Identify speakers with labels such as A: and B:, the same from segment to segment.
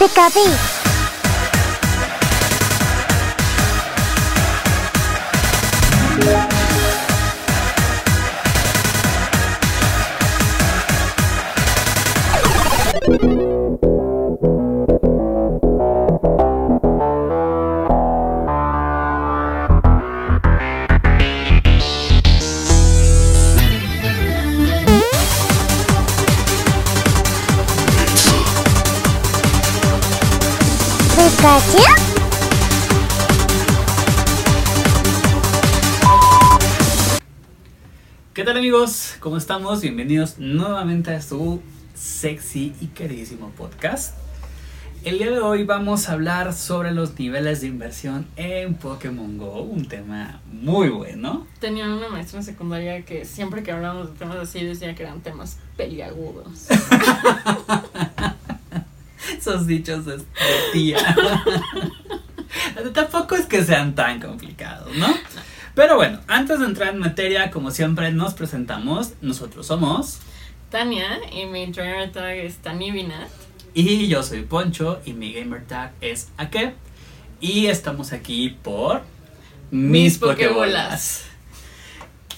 A: Piccavi. ¿Cómo estamos? Bienvenidos nuevamente a su sexy y queridísimo podcast. El día de hoy vamos a hablar sobre los niveles de inversión en Pokémon Go, un tema muy bueno.
B: Tenía una maestra en secundaria que siempre que hablábamos de temas así decía que eran temas peliagudos.
A: Esos dichos de, tía. Tampoco es que sean tan complicados, ¿no? Pero bueno, antes de entrar en materia, como siempre nos presentamos, nosotros somos
B: Tania y mi trainer tag es Tani Binat.
A: y yo soy Poncho y mi gamer tag es Ake y estamos aquí por mis
B: Mis.
A: Pokébolas.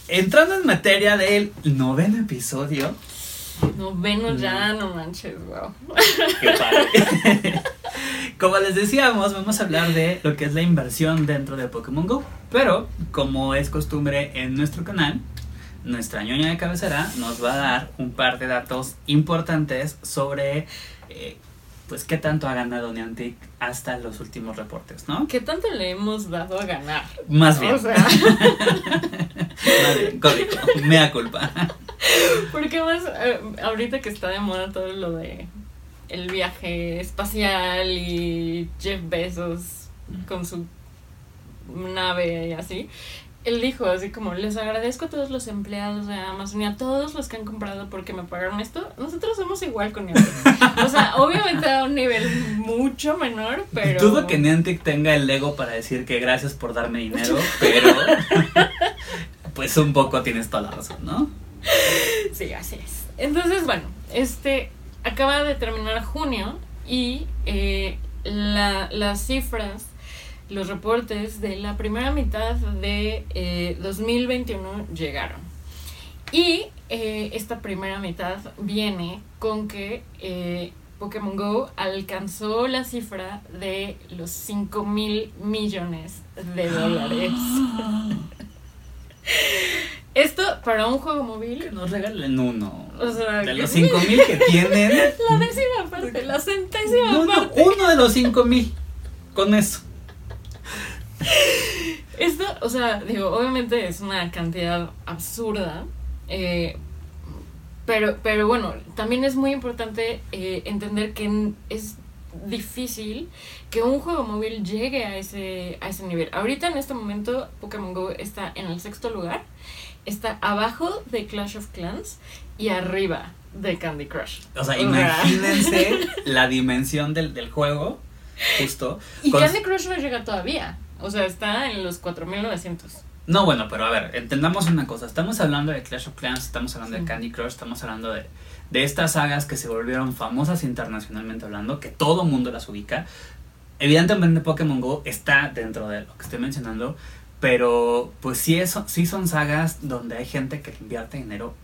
A: Entrando en materia del noveno episodio,
B: No, venos ya, no manches, wow.
A: Qué padre. Como les decíamos, vamos a hablar de lo que es la inversión dentro de Pokémon Go. Pero, como es costumbre en nuestro canal, nuestra ñoña de cabecera nos va a dar un par de datos importantes sobre, eh, pues, qué tanto ha ganado Niantic hasta los últimos reportes, ¿no?
B: ¿Qué tanto le hemos dado a ganar?
A: Más bien.
B: O sea,
A: Más bien, código. Mea culpa.
B: Porque más eh, ahorita que está de moda todo lo de el viaje espacial y Jeff Bezos con su nave y así. Él dijo así como, les agradezco a todos los empleados de Amazon y a todos los que han comprado porque me pagaron esto. Nosotros somos igual con Niantic. O sea, obviamente a un nivel mucho menor, pero...
A: Dudo que Niantic tenga el ego para decir que gracias por darme dinero, pero pues un poco tienes toda la razón, ¿no?
B: Sí, así es. Entonces, bueno, este acaba de terminar junio y eh, la- las cifras, los reportes de la primera mitad de eh, 2021 llegaron. Y eh, esta primera mitad viene con que eh, Pokémon Go alcanzó la cifra de los 5 mil millones de dólares. Esto para un juego móvil
A: Que nos regalen uno.
B: O sea,
A: de los 5000 que tienen.
B: La décima parte, la centésima
A: Uno,
B: parte.
A: uno de los 5000. Con eso.
B: Esto, o sea, digo, obviamente es una cantidad absurda. eh, pero, pero bueno, también es muy importante eh, entender que es difícil que un juego móvil llegue a ese, a ese nivel. Ahorita en este momento Pokémon Go está en el sexto lugar, está abajo de Clash of Clans y arriba de Candy Crush.
A: O sea, imagínense la dimensión del, del juego. Justo.
B: Y
A: Con-
B: Candy Crush no llega todavía. O sea, está en los 4900.
A: No, bueno, pero a ver, entendamos una cosa. Estamos hablando de Clash of Clans, estamos hablando de. Candy Crush, estamos hablando de, de estas sagas que se volvieron famosas internacionalmente hablando, que todo mundo las ubica. Evidentemente Pokémon Go está dentro de lo que estoy mencionando, pero pues sí, eso, sí son sagas donde hay gente que invierte dinero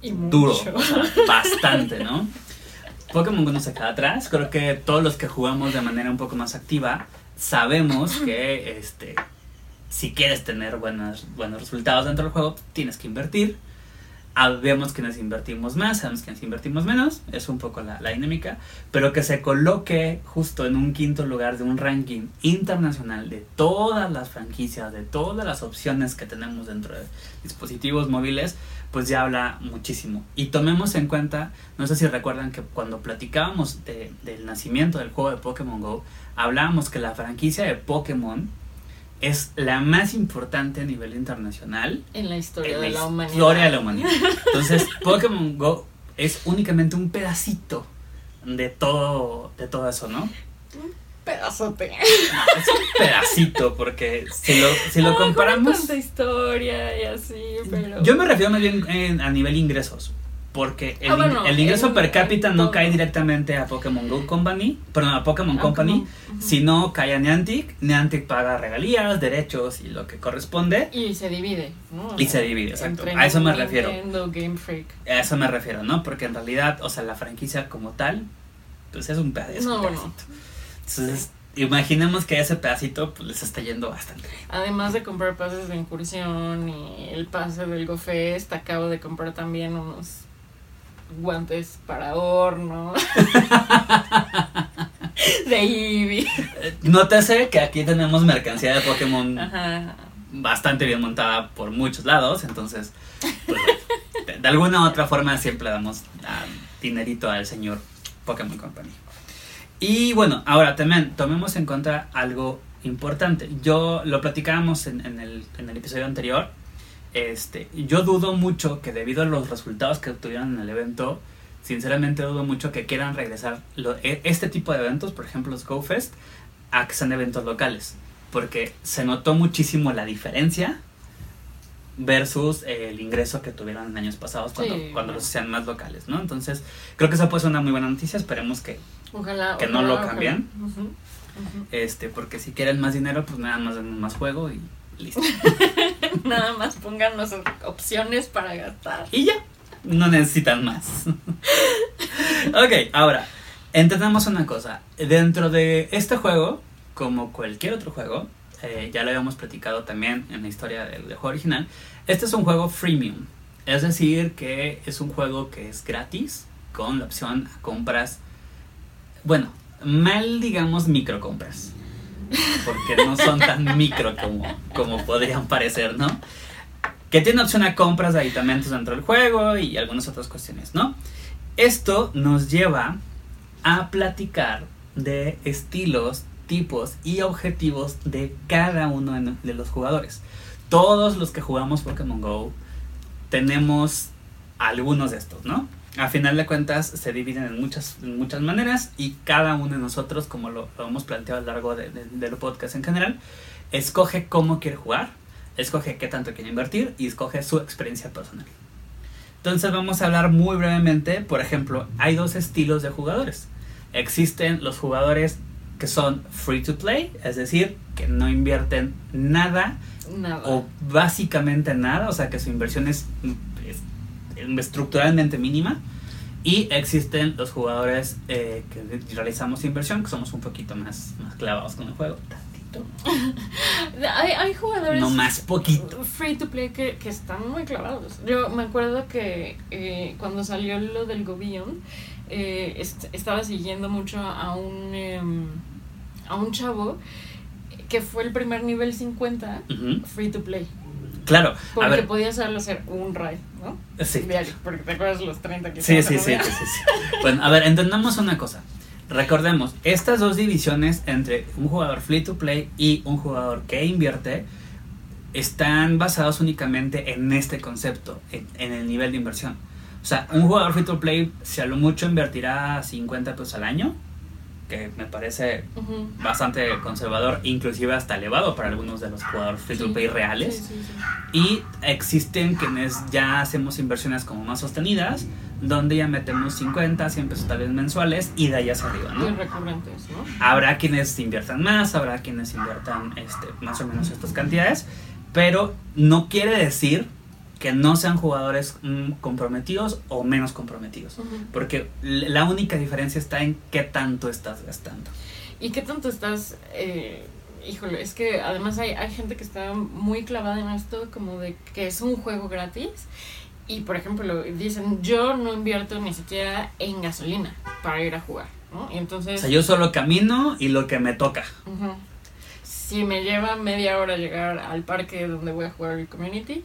B: Y
A: duro,
B: mucho.
A: o sea, bastante, ¿no? Pokémon Go no se queda atrás, creo que todos los que jugamos de manera un poco más activa sabemos que este si quieres tener buenos, buenos resultados dentro del juego, tienes que invertir. Sabemos que nos invertimos más, sabemos que nos invertimos menos, es un poco la, la dinámica, pero que se coloque justo en un quinto lugar de un ranking internacional de todas las franquicias, de todas las opciones que tenemos dentro de dispositivos móviles, pues ya habla muchísimo. Y tomemos en cuenta, no sé si recuerdan que cuando platicábamos de- del nacimiento del juego de Pokémon Go, hablábamos que la franquicia de Pokémon es la más importante a nivel internacional
B: En la historia
A: en
B: de
A: la
B: la humanidad.
A: historia de la humanidad. Entonces, Pokémon Go es únicamente un pedacito de todo, de todo eso, ¿no?
B: Pedazote.
A: No, es un pedacito, porque si lo, si lo comparamos...
B: tanta historia y así, pero.
A: Yo me refiero más bien en- a nivel ingresos. Porque el,
B: Ah,
A: in-
B: bueno,
A: el ingreso per cápita no cae directamente a Pokémon Go Company, perdón, a Pokémon
B: Ah,
A: Company, sino cae a Niantic, Niantic paga regalías, derechos y lo que corresponde,
B: Y se divide, ¿no? O
A: y
B: sea,
A: se divide, exacto. A eso me refiero.
B: Nintendo, Game Freak.
A: A eso me refiero, ¿no? Porque en realidad, o sea, la franquicia como tal, pues es un, peda- es un
B: No, bueno.
A: pedacito. Entonces, imaginemos que ese pedacito pues, les está yendo bastante bien.
B: Además de comprar pases de incursión y el pase del GoFest, acabo de comprar también unos guantes para horno. de Eevee.
A: Nótese que aquí tenemos mercancía de Pokémon
B: Ajá.
A: bastante bien montada por muchos lados, entonces, pues, de, de alguna u otra forma siempre damos ah, dinerito al señor Pokémon Company. Y bueno, ahora también tomemos en cuenta algo importante. Yo lo platicábamos en, en el, en el episodio anterior. Este, yo dudo mucho que debido a los resultados que obtuvieron en el evento, sinceramente dudo mucho que quieran regresar lo- e- este tipo de eventos, por ejemplo los GoFest, a que sean eventos locales. Porque se notó muchísimo la diferencia versus eh, el ingreso que tuvieron en años pasados cuando,
B: Sí.
A: cuando los sean más locales, ¿no? Entonces, creo que esa puede ser una muy buena noticia. Esperemos que
B: Ojalá.
A: Que no lo cambien. Este, porque si quieren más dinero, pues nada más más juego y listo.
B: Nada más pónganos opciones para gastar.
A: Y ya, no necesitan más. ok, ahora, entendamos una cosa. Dentro de este juego, como cualquier otro juego, eh, ya lo habíamos platicado también en la historia del, juego original, este es un juego freemium. Es decir, que es un juego que es gratis, con la opción a compras, bueno, mal digamos micro compras. Porque no son tan micro como, como podrían parecer, ¿no? que tiene opción a compras de aditamentos dentro del juego y algunas otras cuestiones, ¿no? Esto nos lleva a platicar de estilos, tipos y objetivos de cada uno de los jugadores. Todos los que jugamos Pokémon Go tenemos algunos de estos, ¿no? A final de cuentas se dividen en muchas, en muchas maneras y cada uno de nosotros, como lo, lo hemos planteado a lo largo de- de- del podcast en general, escoge cómo quiere jugar, escoge qué tanto quiere invertir y escoge su experiencia personal. Entonces vamos a hablar muy brevemente, por ejemplo, hay dos estilos de jugadores. Existen los jugadores que son free to play, es decir, que no invierten nada
B: Nada.
A: o básicamente nada, o sea que su inversión es, es estructuralmente mínima. Y existen los jugadores eh, que realizamos inversión, que somos un poquito más, más clavados con el juego. Tantito.
B: Hay, hay jugadores.
A: No más poquito.
B: Free to play que, que están muy clavados. Yo me acuerdo que eh, cuando salió lo del Go Beyond, eh, est- estaba siguiendo mucho a un, em, a un chavo que fue el primer nivel 50
A: Ujú.
B: free to play.
A: Claro, a
B: Porque
A: ver.
B: podías solo hacer un raid, ¿no?
A: Sí.
B: Diario, porque te acuerdas los 30 que
A: Sí, sí, sí, sí, sí, sí. Bueno, a ver, entendamos una cosa. Recordemos, estas dos divisiones entre un jugador free to play y un jugador que invierte están basados únicamente en este concepto, en, en el nivel de inversión. O sea, un jugador free to play, si a lo mucho invertirá 50 pesos al año, que me parece bastante conservador, inclusive hasta elevado para algunos de los jugadores free to
B: Sí,
A: play reales.
B: sí.
A: Y existen quienes ya hacemos inversiones como más sostenidas, donde ya metemos 50, 100 pesos tal vez mensuales y de ahí hacia arriba, ¿no?
B: recurrentes, ¿no?
A: Habrá quienes inviertan más, habrá quienes inviertan este, más o menos estas cantidades, pero no quiere decir que no sean jugadores mm, comprometidos o menos comprometidos. Porque la única diferencia está en qué tanto estás gastando.
B: ¿Y qué tanto estás? eh, híjole, es que además hay, hay gente que está muy clavada en esto, como de que es un juego gratis. Y por ejemplo, dicen, yo no invierto ni siquiera en gasolina para ir a jugar, ¿no? Y
A: O
B: entonces,
A: sea, yo solo camino y lo que me toca.
B: si me lleva media hora llegar al parque donde voy a jugar el community,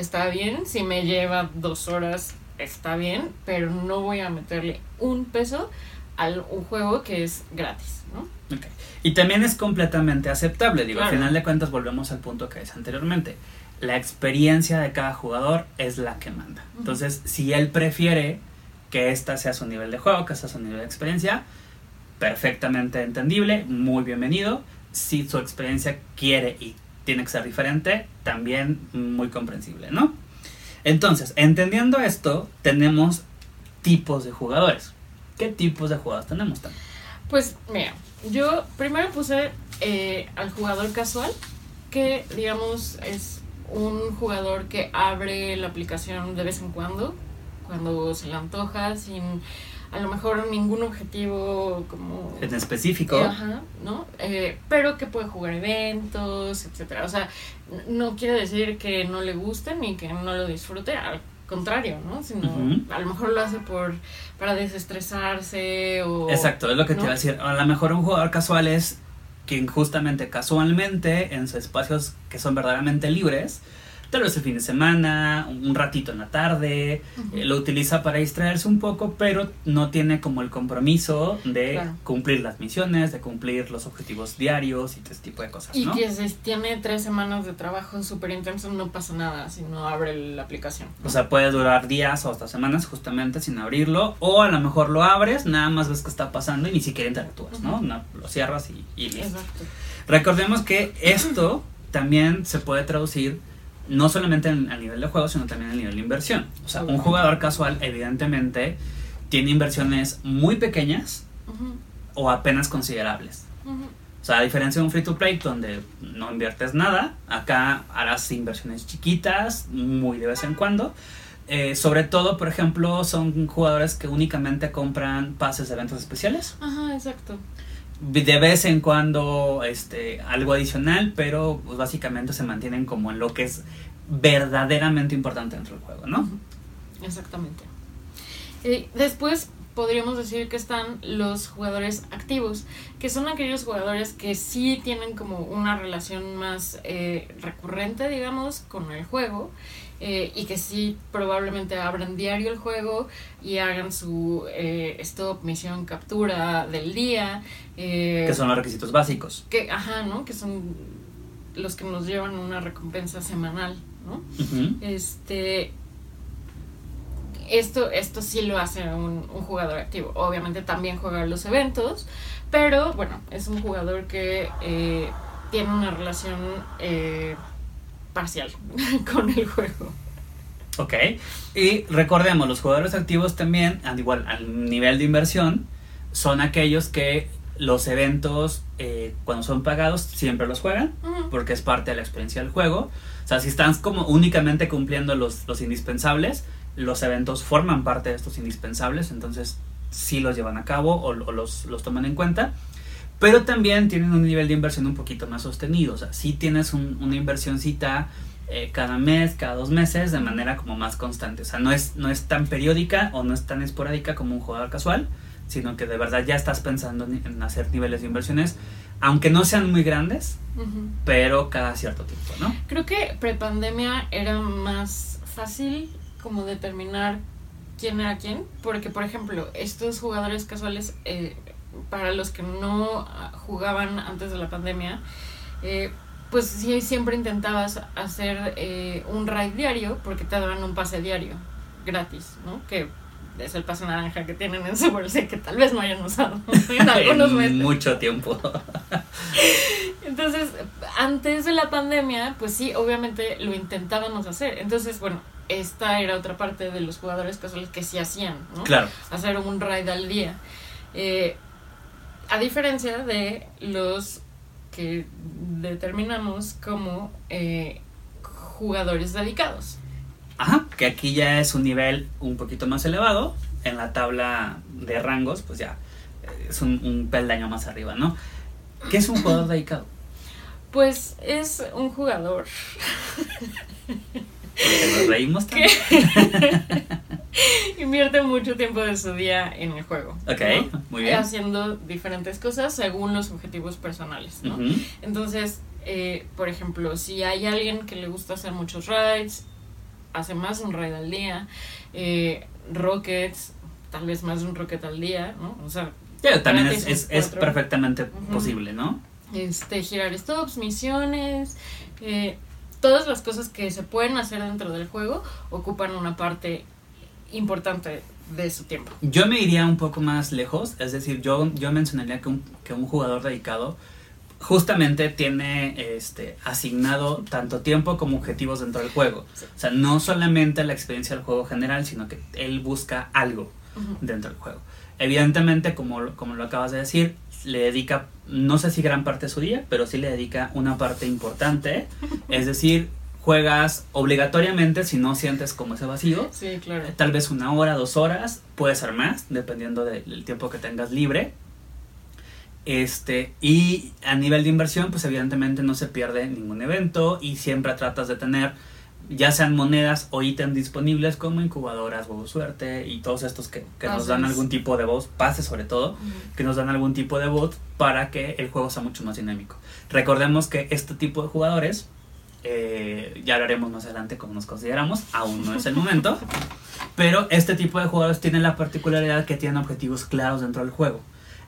B: está bien. Si me lleva dos horas, está bien. Pero no voy a meterle un peso a un juego que es gratis, ¿no?
A: Y también es completamente aceptable, digo, al final de cuentas volvemos al punto que es anteriormente. La experiencia de cada jugador es la que manda. Entonces, si él prefiere que esta sea su nivel de juego, que sea su nivel de experiencia, perfectamente entendible, muy bienvenido. Si su experiencia quiere y tiene que ser diferente, también muy comprensible, ¿no? Entonces, entendiendo esto, tenemos tipos de jugadores. ¿Qué tipos de jugadores tenemos también?
B: Pues mira, yo primero puse eh, al jugador casual, que digamos es un jugador que abre la aplicación de vez en cuando, cuando se le antoja, sin a lo mejor ningún objetivo como
A: En específico,
B: Eh, Ajá, ¿no? Eh, pero que puede jugar eventos, etcétera. O sea, no quiere decir que no le guste ni que no lo disfrute, al contrario, ¿no? Sino a lo mejor lo hace por para desestresarse o
A: Exacto, es lo que te iba a decir. A lo mejor un jugador casual es quien justamente casualmente en sus espacios que son verdaderamente libres, tal vez el fin de semana, un ratito en la tarde, eh, lo utiliza para distraerse un poco, pero no tiene como el compromiso de
B: Claro.
A: cumplir las misiones, de cumplir los objetivos diarios y ese tipo de cosas,
B: Y
A: ¿no?
B: que si tiene tres semanas de trabajo súper intenso, no pasa nada si no abre la aplicación.
A: O sea, puede durar días o hasta semanas justamente sin abrirlo. O a lo mejor lo abres, nada más ves que está pasando y ni siquiera interactúas. No, lo cierras y, y listo.
B: Exacto.
A: Recordemos que esto también se puede traducir no solamente en- a nivel de juego, sino también a nivel de inversión. O sea, un jugador casual evidentemente tiene inversiones muy pequeñas o apenas considerables. O sea, a diferencia de un free to play donde no inviertes nada, acá harás inversiones chiquitas, muy de vez en cuando. Eh, sobre todo, por ejemplo, son jugadores que únicamente compran pases de eventos especiales.
B: Ajá, exacto.
A: De vez en cuando este, algo adicional, pero pues, básicamente se mantienen como en lo que es verdaderamente importante dentro del juego, ¿no?
B: Exactamente. Después podríamos decir que están los jugadores activos, que son aquellos jugadores que sí tienen como una relación más eh, recurrente, digamos, con el juego. Eh, y que sí probablemente abran diario el juego y hagan su eh, stop, misión, captura del día. eh,
A: Que son los requisitos básicos.
B: que, ajá, ¿no? Que son los que nos llevan una recompensa semanal, ¿no? Este. Esto, esto sí lo hace un, un jugador activo. Obviamente también juega los eventos, pero bueno, es un jugador que eh, tiene una relación eh, parcial con el juego.
A: Ok. Y recordemos, los jugadores activos también, al igual al nivel de inversión, son aquellos que los eventos, eh, cuando son pagados, siempre los juegan, porque es parte de la experiencia del juego. O sea, si están como únicamente cumpliendo los, los indispensables, los eventos forman parte de estos indispensables, entonces sí los llevan a cabo o, o los, los toman en cuenta. Pero también tienen un nivel de inversión un poquito más sostenido. O sea, sí tienes un- una inversioncita eh, cada mes, cada dos meses, de manera como más constante. O sea, no es, no es tan periódica o no es tan esporádica como un jugador casual, sino que de verdad ya estás pensando en, en hacer niveles de inversiones, aunque no sean muy grandes, pero cada cierto tiempo, ¿no?
B: Creo que prepandemia era más fácil como determinar quién era quién, porque por ejemplo, estos jugadores casuales, eh, para los que no ah, jugaban antes de la pandemia, eh, pues sí, siempre intentabas hacer eh, un raid diario porque te daban un pase diario gratis, ¿no? Que es el pase naranja que tienen en su bolsa que tal vez no hayan usado en algunos meses.
A: mucho tiempo.
B: Entonces, antes de la pandemia, pues sí, obviamente lo intentábamos hacer. Entonces, bueno, esta era otra parte de los jugadores casuales que sí hacían, ¿no?
A: claro.
B: Hacer un raid al día. Eh, a diferencia de los que determinamos como eh, jugadores dedicados.
A: Ajá, que aquí ya es un nivel un poquito más elevado. En la tabla de rangos, pues ya eh, es un, un peldaño más arriba, ¿no? ¿Qué es un jugador dedicado?
B: Pues es un jugador
A: Porque nos reímos tanto.
B: invierte mucho tiempo de su día en el juego.
A: Ok,
B: ¿no?
A: muy bien.
B: Haciendo diferentes cosas según los objetivos personales, ¿no? Entonces, eh, por ejemplo, si hay alguien que le gusta hacer muchos rides, hace más de un ride al día, eh, rockets, tal vez más de un rocket al día, ¿no? O sea,
A: también es, es, perfectamente posible, ¿no?
B: este, girar stops, misiones, eh, todas las cosas que se pueden hacer dentro del juego ocupan una parte importante de su tiempo.
A: Yo me iría un poco más lejos, es decir, yo, yo mencionaría que un, que un jugador dedicado justamente tiene este, asignado tanto tiempo como objetivos dentro del juego. O sea, no solamente la experiencia del juego general, sino que él busca algo dentro del juego. Evidentemente, como, como lo acabas de decir, le dedica, no sé si gran parte de su día, pero sí le dedica una parte importante. Es decir, juegas obligatoriamente si no sientes como ese vacío.
B: Sí, claro.
A: Tal vez una hora, dos horas, puede ser más, dependiendo de- del tiempo que tengas libre. Este, y a nivel de inversión, pues evidentemente no se pierde ningún evento y siempre tratas de tener ya sean monedas o ítems disponibles como incubadoras, huevos suerte y todos estos que, que nos dan algún tipo de voz, pases sobre todo, que nos dan algún tipo de bot para que el juego sea mucho más dinámico. Recordemos que este tipo de jugadores, eh, ya hablaremos más adelante cómo nos consideramos, aún no es el momento, pero este tipo de jugadores tienen la particularidad que tienen objetivos claros dentro del juego.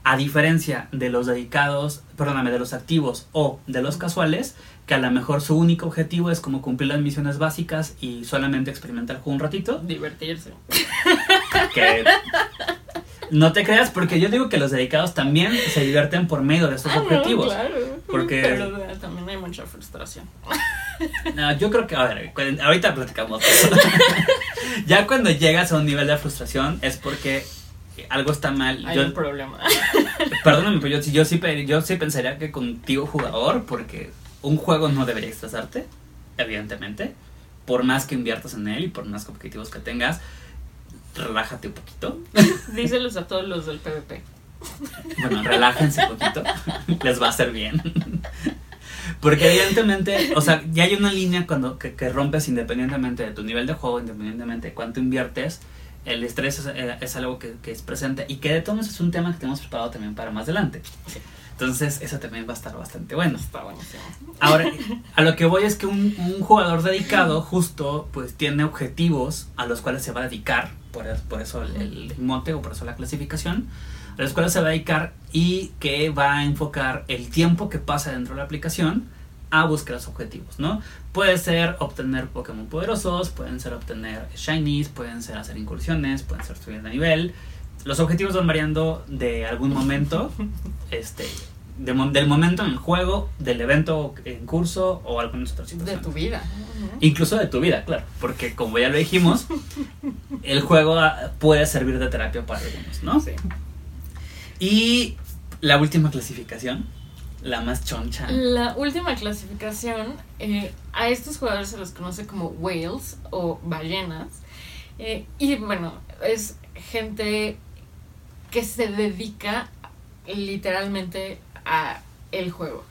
A: A diferencia de los dedicados, perdóname, de los activos o de los casuales, que a lo mejor su único objetivo es como cumplir las misiones básicas y solamente experimentar el juego un ratito,
B: Divertirse.
A: que no te creas porque yo digo que los dedicados también se divierten por medio de estos
B: Ah, no,
A: objetivos.
B: claro.
A: Porque-
B: Pero también hay mucha frustración.
A: No, yo creo que, a ver, ahorita platicamos. ya cuando llegas a un nivel de frustración es porque algo está mal.
B: Hay
A: Yo,
B: un problema.
A: perdóname, pero yo, sí- yo, sí, pe- yo sí pensaría que contigo jugador, porque un juego no debería estresarte, evidentemente. Por más que inviertas en él y por más objetivos que tengas, relájate un poquito.
B: Díselos a todos los del PvP.
A: Bueno, relájense un poquito. Les va a hacer bien. Porque evidentemente, o sea, ya hay una línea cuando que, que rompes independientemente de tu nivel de juego, independientemente de cuánto inviertes. El estrés es, eh, es algo que, que es presente y que de todos es un tema que tenemos preparado también para más adelante. Entonces, eso también va a estar bastante bueno.
B: Está.
A: Ahora, a lo que voy es que un, un jugador dedicado justo pues tiene objetivos a los cuales se va a dedicar, por, por eso el, el mote o por eso la clasificación, a los cuales se va a dedicar y que va a enfocar el tiempo que pasa dentro de la aplicación a buscar los objetivos, ¿no? Puede ser obtener Pokémon poderosos, pueden ser obtener Shinies, pueden ser hacer incursiones, pueden ser subir de nivel. Los objetivos van variando de algún momento, este, de del momento en el juego, del evento en curso o algunas otras
B: De
A: situaciones.
B: tu vida.
A: Incluso de tu vida, claro, porque como ya lo dijimos, el juego ah, puede servir de terapia para algunos, ¿no?
B: Sí.
A: Y la última clasificación, la más choncha.
B: La última clasificación, eh, a estos jugadores se los conoce como whales o ballenas. Eh, y bueno, es gente que se dedica literalmente a el juego.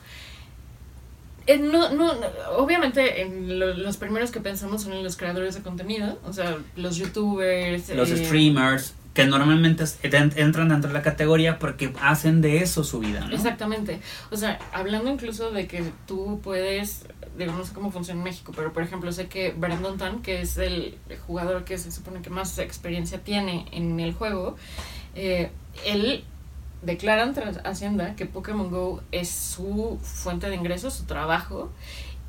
B: Eh, no, no, no, obviamente en lo- los primeros que pensamos son en los creadores de contenido, o sea, los youtubers,
A: Los
B: eh,
A: streamers, que normalmente entran dentro de la categoría porque hacen de eso su vida, ¿no?
B: Exactamente. O sea, hablando incluso de que tú puedes, digo, no sé cómo funciona en México, pero por ejemplo sé que Brandon Tan, que es el jugador que se supone que más experiencia tiene en el juego, eh, él declara ante Hacienda que Pokémon Go es su fuente de ingresos, su trabajo,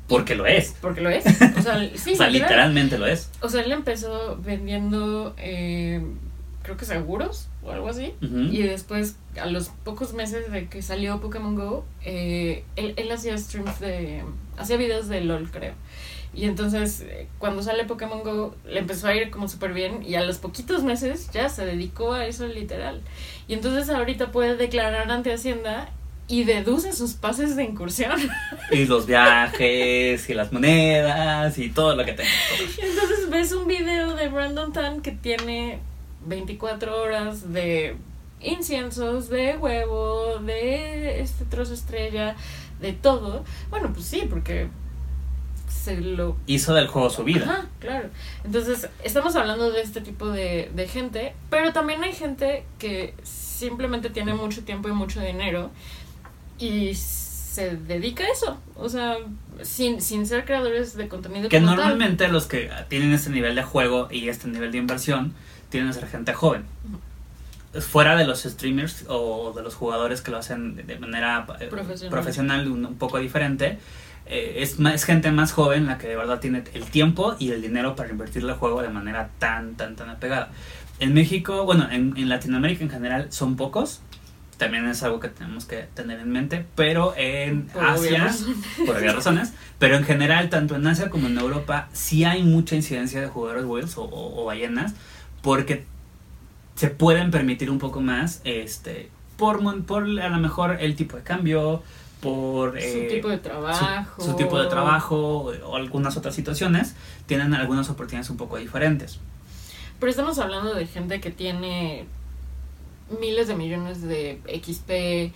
A: Porque lo es.
B: porque lo es. O sea, sí,
A: o sea,
B: literal.
A: literalmente lo es.
B: O sea, él empezó vendiendo, eh, creo que seguros o algo así. Y después, a los pocos meses de que salió Pokémon Go, eh, él, él hacía streams de. hacía videos de LOL, creo. Y entonces, eh, cuando sale Pokémon Go, le empezó a ir como súper bien. Y a los poquitos meses ya se dedicó a eso literal. Y entonces, ahorita puede declarar ante Hacienda y deduce sus pases de incursión.
A: Y los viajes, y las monedas, y todo lo que tenga.
B: Entonces ves un video de Brandon Tan que tiene 24 horas de inciensos, de huevo, de este trozo estrella, de todo. Bueno, pues sí, porque se lo...
A: Hizo del juego su vida.
B: Ajá, claro. Entonces, estamos hablando de este tipo de, de gente, pero también hay gente que simplemente tiene mucho tiempo y mucho dinero y se dedica a eso. O sea, sin, sin ser creadores de contenido.
A: Que
B: como tal.
A: normalmente los que tienen este nivel de juego y este nivel de inversión tienen a ser gente joven. Fuera de los streamers o de los jugadores que lo hacen de- manera eh,
B: Profesional.
A: profesional, un, un poco diferente, eh, es, ma- es gente más joven la que de verdad tiene el tiempo y el dinero para invertirle al juego de manera tan, tan, tan apegada. En México, bueno, en, en Latinoamérica en general son pocos. también es algo que tenemos que tener en mente, pero en
B: Por
A: Asia, por obvias razones, pero en general, tanto en Asia como en Europa, sí hay mucha incidencia de jugadores whales o, o- o ballenas, porque se pueden permitir un poco más, este, por, mon- por a lo mejor el tipo de cambio, por
B: Su
A: eh,
B: tipo de trabajo.
A: su tipo de trabajo o algunas otras situaciones, tienen algunas oportunidades un poco diferentes.
B: Pero estamos hablando de gente que tiene miles de millones de XP,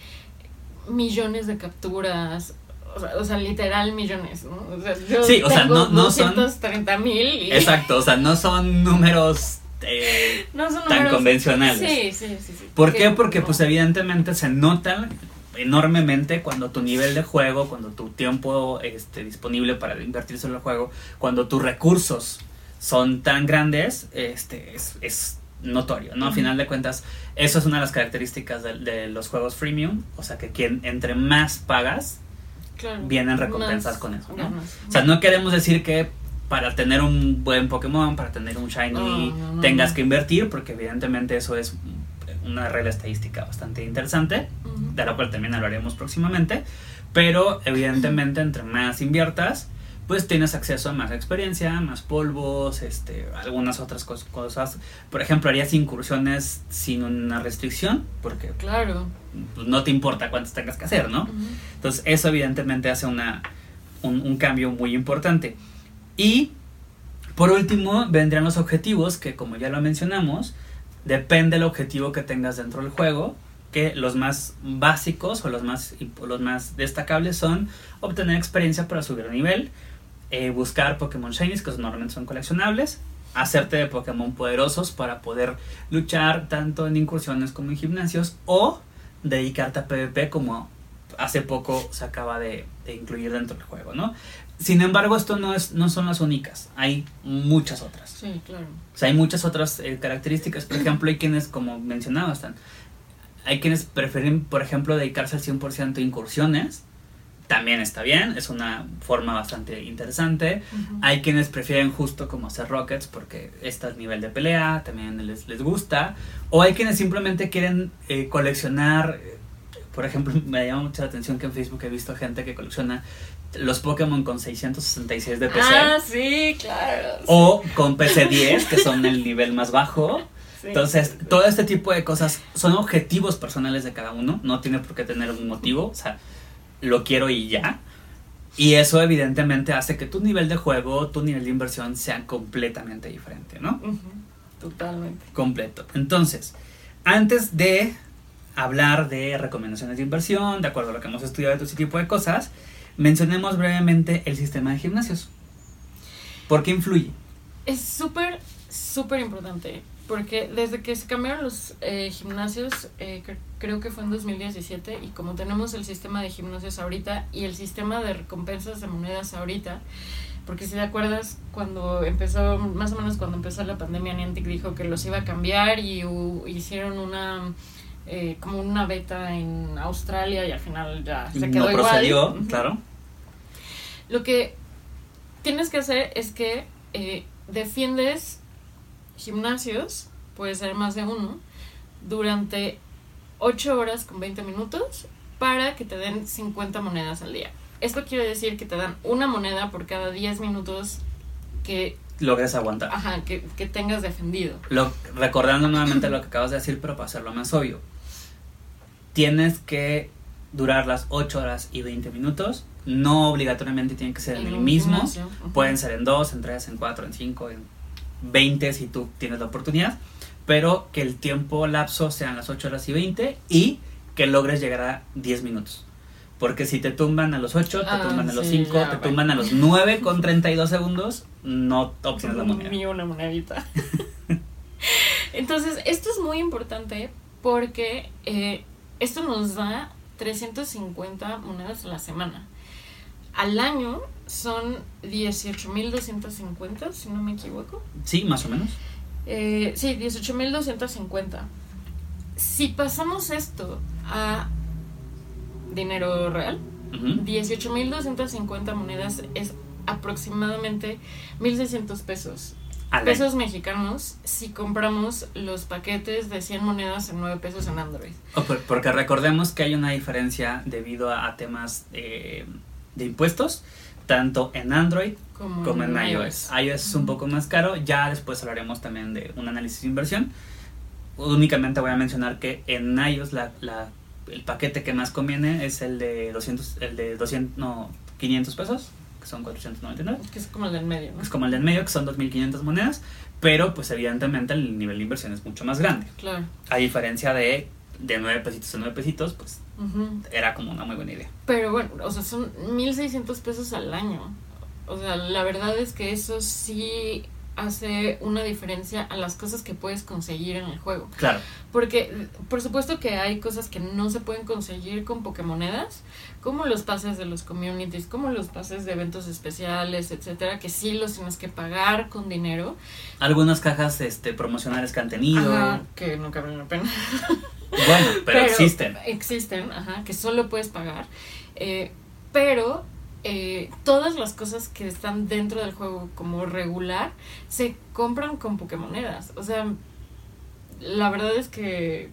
B: millones de capturas. O sea, o sea, literal millones, ¿no? O sea, yo
A: Sí, o sea, no- no son-
B: 230 mil y
A: Exacto, o sea, no son números eh,
B: no son
A: tan convencionales.
B: Sí, sí, sí. sí.
A: ¿Por qué? Porque
B: no.
A: pues evidentemente se nota enormemente cuando tu nivel de juego, cuando tu tiempo este, disponible para invertirse en el juego, cuando tus recursos son tan grandes, este, es, es notorio, ¿no? A
B: Ujú.
A: final de cuentas, eso es una de las características de, de los juegos freemium, o sea que quien entre más pagas,
B: Claro,
A: vienen recompensas
B: más
A: con eso, ¿no? O sea, no queremos decir que para tener un buen Pokémon, para tener un Shiny,
B: No, no, no,
A: tengas que invertir, porque evidentemente eso es una regla estadística bastante interesante, de la cual también hablaremos próximamente, pero evidentemente entre más inviertas, pues tienes acceso a más experiencia, más polvos, este, algunas otras cos- cosas. Por ejemplo, harías incursiones sin una restricción, porque
B: Claro.
A: pues, no te importa cuántas tengas que hacer, ¿no? Entonces eso evidentemente hace una, un, un cambio muy importante. Y por último vendrían los objetivos, que como ya lo mencionamos, depende del objetivo que tengas dentro del juego, que los más básicos o los más, los más destacables son obtener experiencia para subir de nivel, eh, buscar Pokémon Shinies, que normalmente son coleccionables, hacerte de Pokémon poderosos para poder luchar tanto en incursiones como en gimnasios, o dedicarte a PvP como hace poco se acaba de incluir dentro del juego, ¿no? Sin embargo, esto no, es, no son las únicas, hay muchas otras.
B: Sí, claro.
A: O sea, hay muchas otras eh, características. Por ejemplo, hay quienes, como mencionaba, están, hay quienes prefieren, por ejemplo, dedicarse al 100% a incursiones. También está bien, es una forma bastante interesante. Hay quienes prefieren justo como hacer rockets porque está el nivel de pelea, también les, les gusta. O hay quienes simplemente quieren eh, coleccionar, eh, por ejemplo, me llama mucho la atención que en Facebook he visto gente que colecciona los Pokémon con 666 de PC.
B: Ah, sí, claro.
A: O con PC10, que son el nivel más bajo.
B: Sí,
A: Entonces,
B: sí, sí.
A: todo este tipo de cosas son objetivos personales de cada uno. No tiene por qué tener un motivo. O sea, lo quiero y ya. Y eso evidentemente hace que tu nivel de juego, tu nivel de inversión sea completamente diferente, ¿no?
B: Totalmente.
A: Completo. Entonces, antes de hablar de recomendaciones de inversión, de acuerdo a lo que hemos estudiado de todo ese tipo de cosas, mencionemos brevemente el sistema de gimnasios. ¿Por qué influye?
B: Es súper, súper importante. Porque desde que se cambiaron los eh, gimnasios, eh, cre- creo que fue en 2017, y como tenemos el sistema de gimnasios ahorita y el sistema de recompensas de monedas ahorita, porque si te acuerdas, cuando empezó, más o menos cuando empezó la pandemia, Niantic dijo que los iba a cambiar y hicieron una, eh, como una beta en Australia y al final ya se quedó
A: no
B: igual.
A: procedió,
B: Ujú.
A: claro.
B: Lo que tienes que hacer es que eh, defiendes gimnasios, puede ser más de uno, durante 8 horas con 20 minutos para que te den 50 monedas al día. Esto quiere decir que te dan una moneda por cada 10 minutos que,
A: Logres aguantar.
B: ajá, que, que tengas defendido.
A: Lo, recordando nuevamente lo que acabas de decir, pero para hacerlo más obvio. Tienes que durar las 8 horas y 20 minutos. No obligatoriamente tienen que ser en, el mismo.
B: gimnasio.
A: Pueden ser en 2, en 3, en 4, en 5, en 20 si tú tienes la oportunidad. Pero que el tiempo lapso sean las 8 horas y 20 y que logres llegar a 10 minutos. Porque si te tumban a los 8, te
B: Ah,
A: tumban a los
B: sí,
A: 5,
B: ya,
A: te
B: bueno.
A: tumban a los 9 con 32 segundos, no obtienes la moneda.
B: Ni una monedita. Entonces, esto es muy importante porque eh, esto nos da 350 monedas a la semana. Al año son 18.250, si no me equivoco.
A: Sí, más o menos.
B: Eh, sí, 18.250. Si pasamos esto a dinero real,
A: Ujú.
B: 18.250 monedas es aproximadamente 1.600 pesos
A: Al
B: pesos mexicanos si compramos los paquetes de 100 monedas en 9 pesos en Android.
A: O por- porque recordemos que hay una diferencia debido a, a temas eh, de impuestos, tanto en Android
B: Como,
A: como en iOS. iOS es un poco más caro, ya después hablaremos también de un análisis de inversión. Únicamente voy a mencionar que en iOS la, la- el paquete que más conviene es el de 200, el de 200, no, 500 pesos, son 499.
B: Que es como el del medio, ¿no?
A: Es como el de en medio, que son 2.500 monedas, pero pues evidentemente el nivel de inversión es mucho más grande.
B: Claro.
A: A diferencia de, de 9 pesitos a 9 pesitos, pues era como una muy buena idea.
B: Pero bueno, o sea, son 1.600 pesos al año. O sea, la verdad es que eso sí hace una diferencia a las cosas que puedes conseguir en el juego.
A: Claro,
B: Porque, por supuesto que hay cosas que no se pueden conseguir con Pokémonedas, como los pases de los communities, como los pases de eventos especiales, etcétera, que sí los tienes que pagar con dinero.
A: algunas cajas este, promocionales que han tenido,
B: Ajá, que nunca valen la pena.
A: bueno, pero, existen.
B: Existen, ajá, que solo puedes pagar. Eh, pero eh, todas las cosas que están dentro del juego como regular se compran con Pokémonedas. O sea, la verdad es que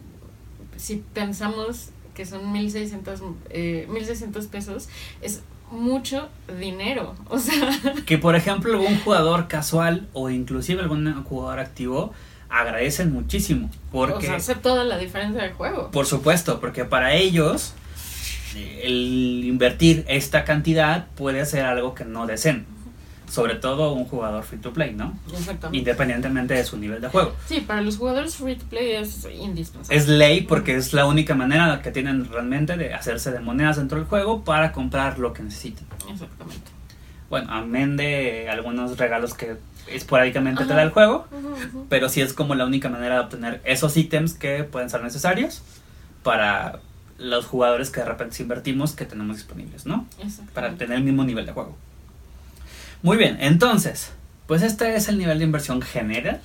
B: si pensamos que son 1600, eh, 1600 pesos, es mucho dinero. O sea,
A: Que por ejemplo algún jugador casual o inclusive algún jugador activo agradecen muchísimo. Porque,
B: o sea, hace toda la diferencia del juego.
A: por supuesto, porque para ellos el invertir esta cantidad puede ser algo que no deseen. Sobre todo un jugador free to play, ¿no?
B: Exactamente.
A: Independientemente de su nivel de juego.
B: Sí, para los jugadores free to play es indispensable.
A: Es ley porque es la única manera que tienen realmente de hacerse de monedas dentro del juego para comprar lo que necesitan.
B: Exactamente.
A: Bueno, amén de algunos regalos que esporádicamente te
B: Ajá.
A: da el juego, pero sí es como la única manera de obtener esos ítems que pueden ser necesarios para los jugadores que de repente invertimos que tenemos disponibles, ¿no? Para tener el mismo nivel de juego. Muy bien, entonces, pues este es el nivel de inversión general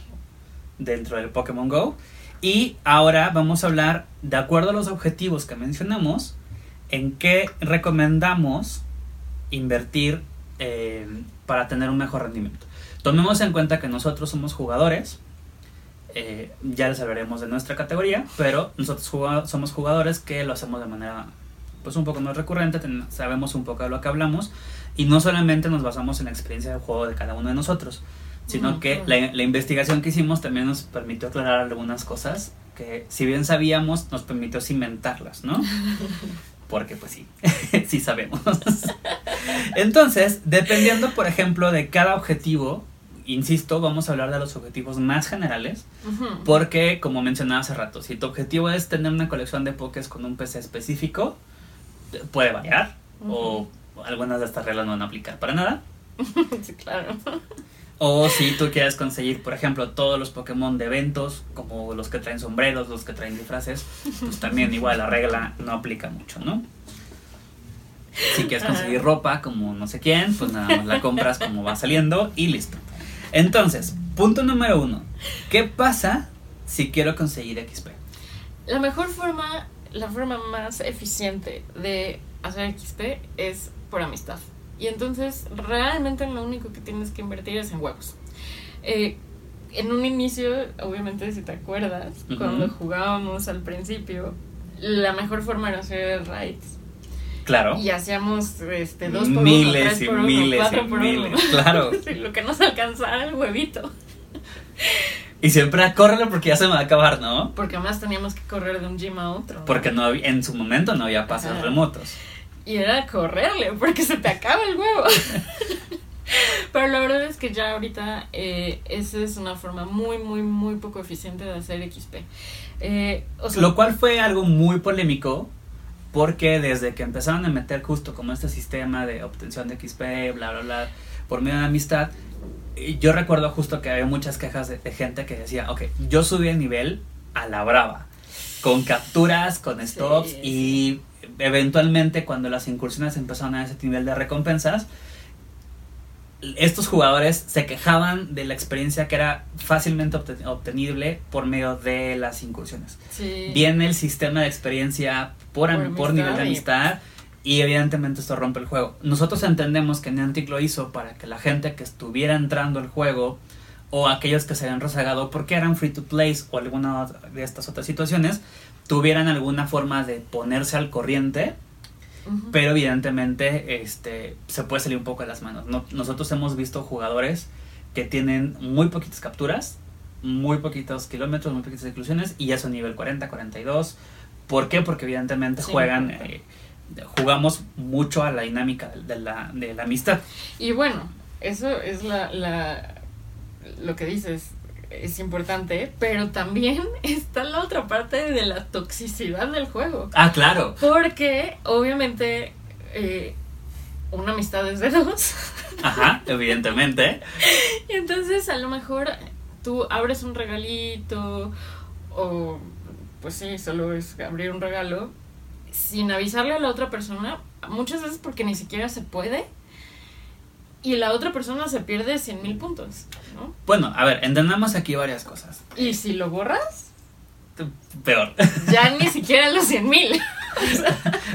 A: dentro del Pokémon Go. Y ahora vamos a hablar, de acuerdo a los objetivos que mencionamos, en qué recomendamos invertir eh, para tener un mejor rendimiento. Tomemos en cuenta que nosotros somos jugadores, eh, ya les hablaremos de nuestra categoría, pero nosotros somos jugadores que lo hacemos de manera pues un poco más recurrente, ten- sabemos un poco de lo que hablamos y no solamente nos basamos en la experiencia del juego de cada uno de nosotros, sino
B: Ujú.
A: que la, la investigación que hicimos también nos permitió aclarar algunas cosas que si bien sabíamos nos permitió cimentarlas, ¿no? Porque pues sí, sí sabemos. Entonces, dependiendo por ejemplo de cada objetivo, insisto, vamos a hablar de los objetivos más generales, porque, como mencionaba hace rato, si tu objetivo es tener una colección de pokés con un PC específico, puede variar, o algunas de estas reglas no van a aplicar para nada.
B: Sí, claro.
A: O si tú quieres conseguir, por ejemplo, todos los Pokémon de eventos, como los que traen sombreros, los que traen disfraces, pues también igual la regla no aplica mucho, ¿no? Si quieres conseguir ropa, como no sé quién, pues nada más la compras como va saliendo y listo. Entonces, punto número uno. ¿Qué pasa si quiero conseguir XP?
B: La mejor forma, la forma más eficiente de hacer XP es por amistad. Y entonces realmente lo único que tienes que invertir es en huevos. Eh, en un inicio, obviamente si te acuerdas, cuando jugábamos al principio, la mejor forma era hacer raids.
A: Claro.
B: Y hacíamos este, dos por uno,
A: miles
B: tres
A: y
B: por uno,
A: miles
B: cuatro
A: y
B: por
A: miles,
B: uno.
A: claro.
B: Lo que nos alcanzara el huevito.
A: Y siempre córrelo porque ya se me va a acabar, ¿no?
B: Porque además teníamos que correr de un gym a otro. ¿no?
A: Porque no había- en su momento no había pases
B: Ajá.
A: remotos.
B: Y era correrle, porque se te acaba el huevo. Pero la verdad es que ya ahorita eh, esa es una forma muy, muy, muy poco eficiente de hacer XP. Eh, o sea,
A: Lo cual fue algo muy polémico porque desde que empezaron a meter justo como este sistema de obtención de XP, bla, bla, bla, por medio de amistad, yo recuerdo justo que había muchas quejas de, de gente que decía, ok, yo subí el nivel a la brava, con capturas, con stops
B: sí.
A: y eventualmente cuando las incursiones empezaron a ese nivel de recompensas, estos jugadores se quejaban de la experiencia que era fácilmente obte- obtenible por medio de las incursiones
B: sí.
A: viene el sistema de experiencia por,
B: Por
A: por nivel de
B: amistad. y-
A: evidentemente esto rompe el juego. Nosotros entendemos que Niantic lo hizo para que la gente que estuviera entrando al juego o aquellos que se habían rezagado porque eran free to play o alguna de estas otras situaciones tuvieran alguna forma de ponerse al corriente pero evidentemente este se puede salir un poco de las manos No- nosotros hemos visto jugadores que tienen muy poquitas capturas muy poquitos kilómetros muy poquitas exclusiones y ya son nivel 40 42 ¿por qué? porque evidentemente
B: Sí,
A: juegan eh, jugamos mucho a la dinámica de la, de la amistad
B: Y bueno, eso es la, la lo que dices es importante, pero también está la otra parte de la toxicidad del juego.
A: ah claro
B: Porque obviamente eh, una amistad es de dos.
A: ajá evidentemente
B: Y entonces a lo mejor tú abres un regalito o pues sí, solo es abrir un regalo sin avisarle a la otra persona, muchas veces porque ni siquiera se puede y la otra persona se pierde 100 mil puntos, ¿no?
A: bueno a ver entendamos aquí varias cosas
B: Y si lo borras,
A: peor
B: ya ni siquiera los 100 mil.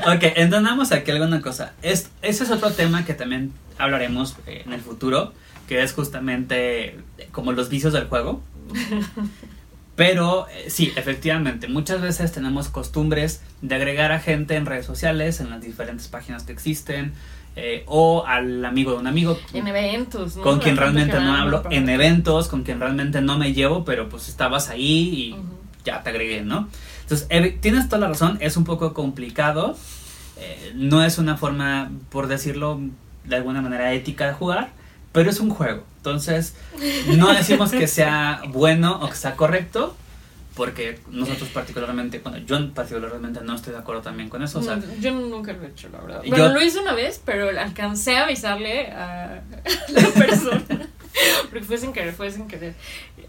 A: Ok, entendamos aquí alguna cosa. Es, ese es otro tema que también hablaremos eh, en el futuro, que es justamente como los vicios del juego. Pero eh, sí, efectivamente, muchas veces tenemos costumbres de agregar a gente en redes sociales, en las diferentes páginas que existen, eh, o al amigo de un amigo.
B: En eventos, ¿no?
A: Con quien realmente no hablo, en eventos, con quien realmente no me llevo, pero pues estabas ahí y ya te agregué, ¿no? Entonces, evi- tienes toda la razón, es un poco complicado, eh, no es una forma, por decirlo de alguna manera, ética de jugar, pero es un juego. Entonces, no decimos que sea bueno o que sea correcto, porque nosotros particularmente, bueno, yo particularmente no estoy de acuerdo también con eso, o sea,
B: No, yo nunca lo he hecho, la verdad.
A: Yo-
B: Bueno, lo hice una vez, pero alcancé a avisarle a la persona. Porque fue sin querer, fue sin querer.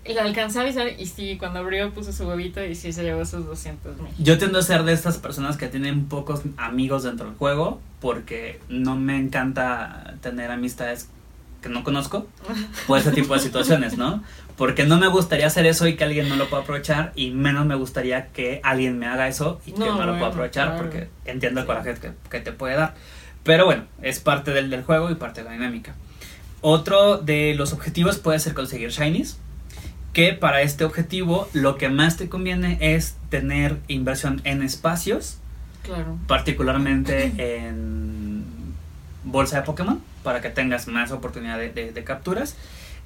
B: Le alcancé a avisar y sí, cuando abrió puso su huevito y sí se llevó sus 200 mil.
A: Yo tiendo a ser de estas personas que tienen pocos amigos dentro del juego porque no me encanta tener amistades que no conozco por ese tipo de situaciones, ¿no? Porque no me gustaría hacer eso y que alguien no lo pueda aprovechar y menos me gustaría que alguien me haga eso y que
B: No,
A: lo pueda aprovechar
B: claro.
A: porque entiendo el coraje que, que te puede dar. Pero bueno, es parte del, del juego y parte de la dinámica. Otro de los objetivos puede ser conseguir shinies. Que para este objetivo lo que más te conviene es tener inversión en espacios,
B: Claro.
A: particularmente en bolsa de Pokémon, para que tengas más oportunidad de, de- de capturas.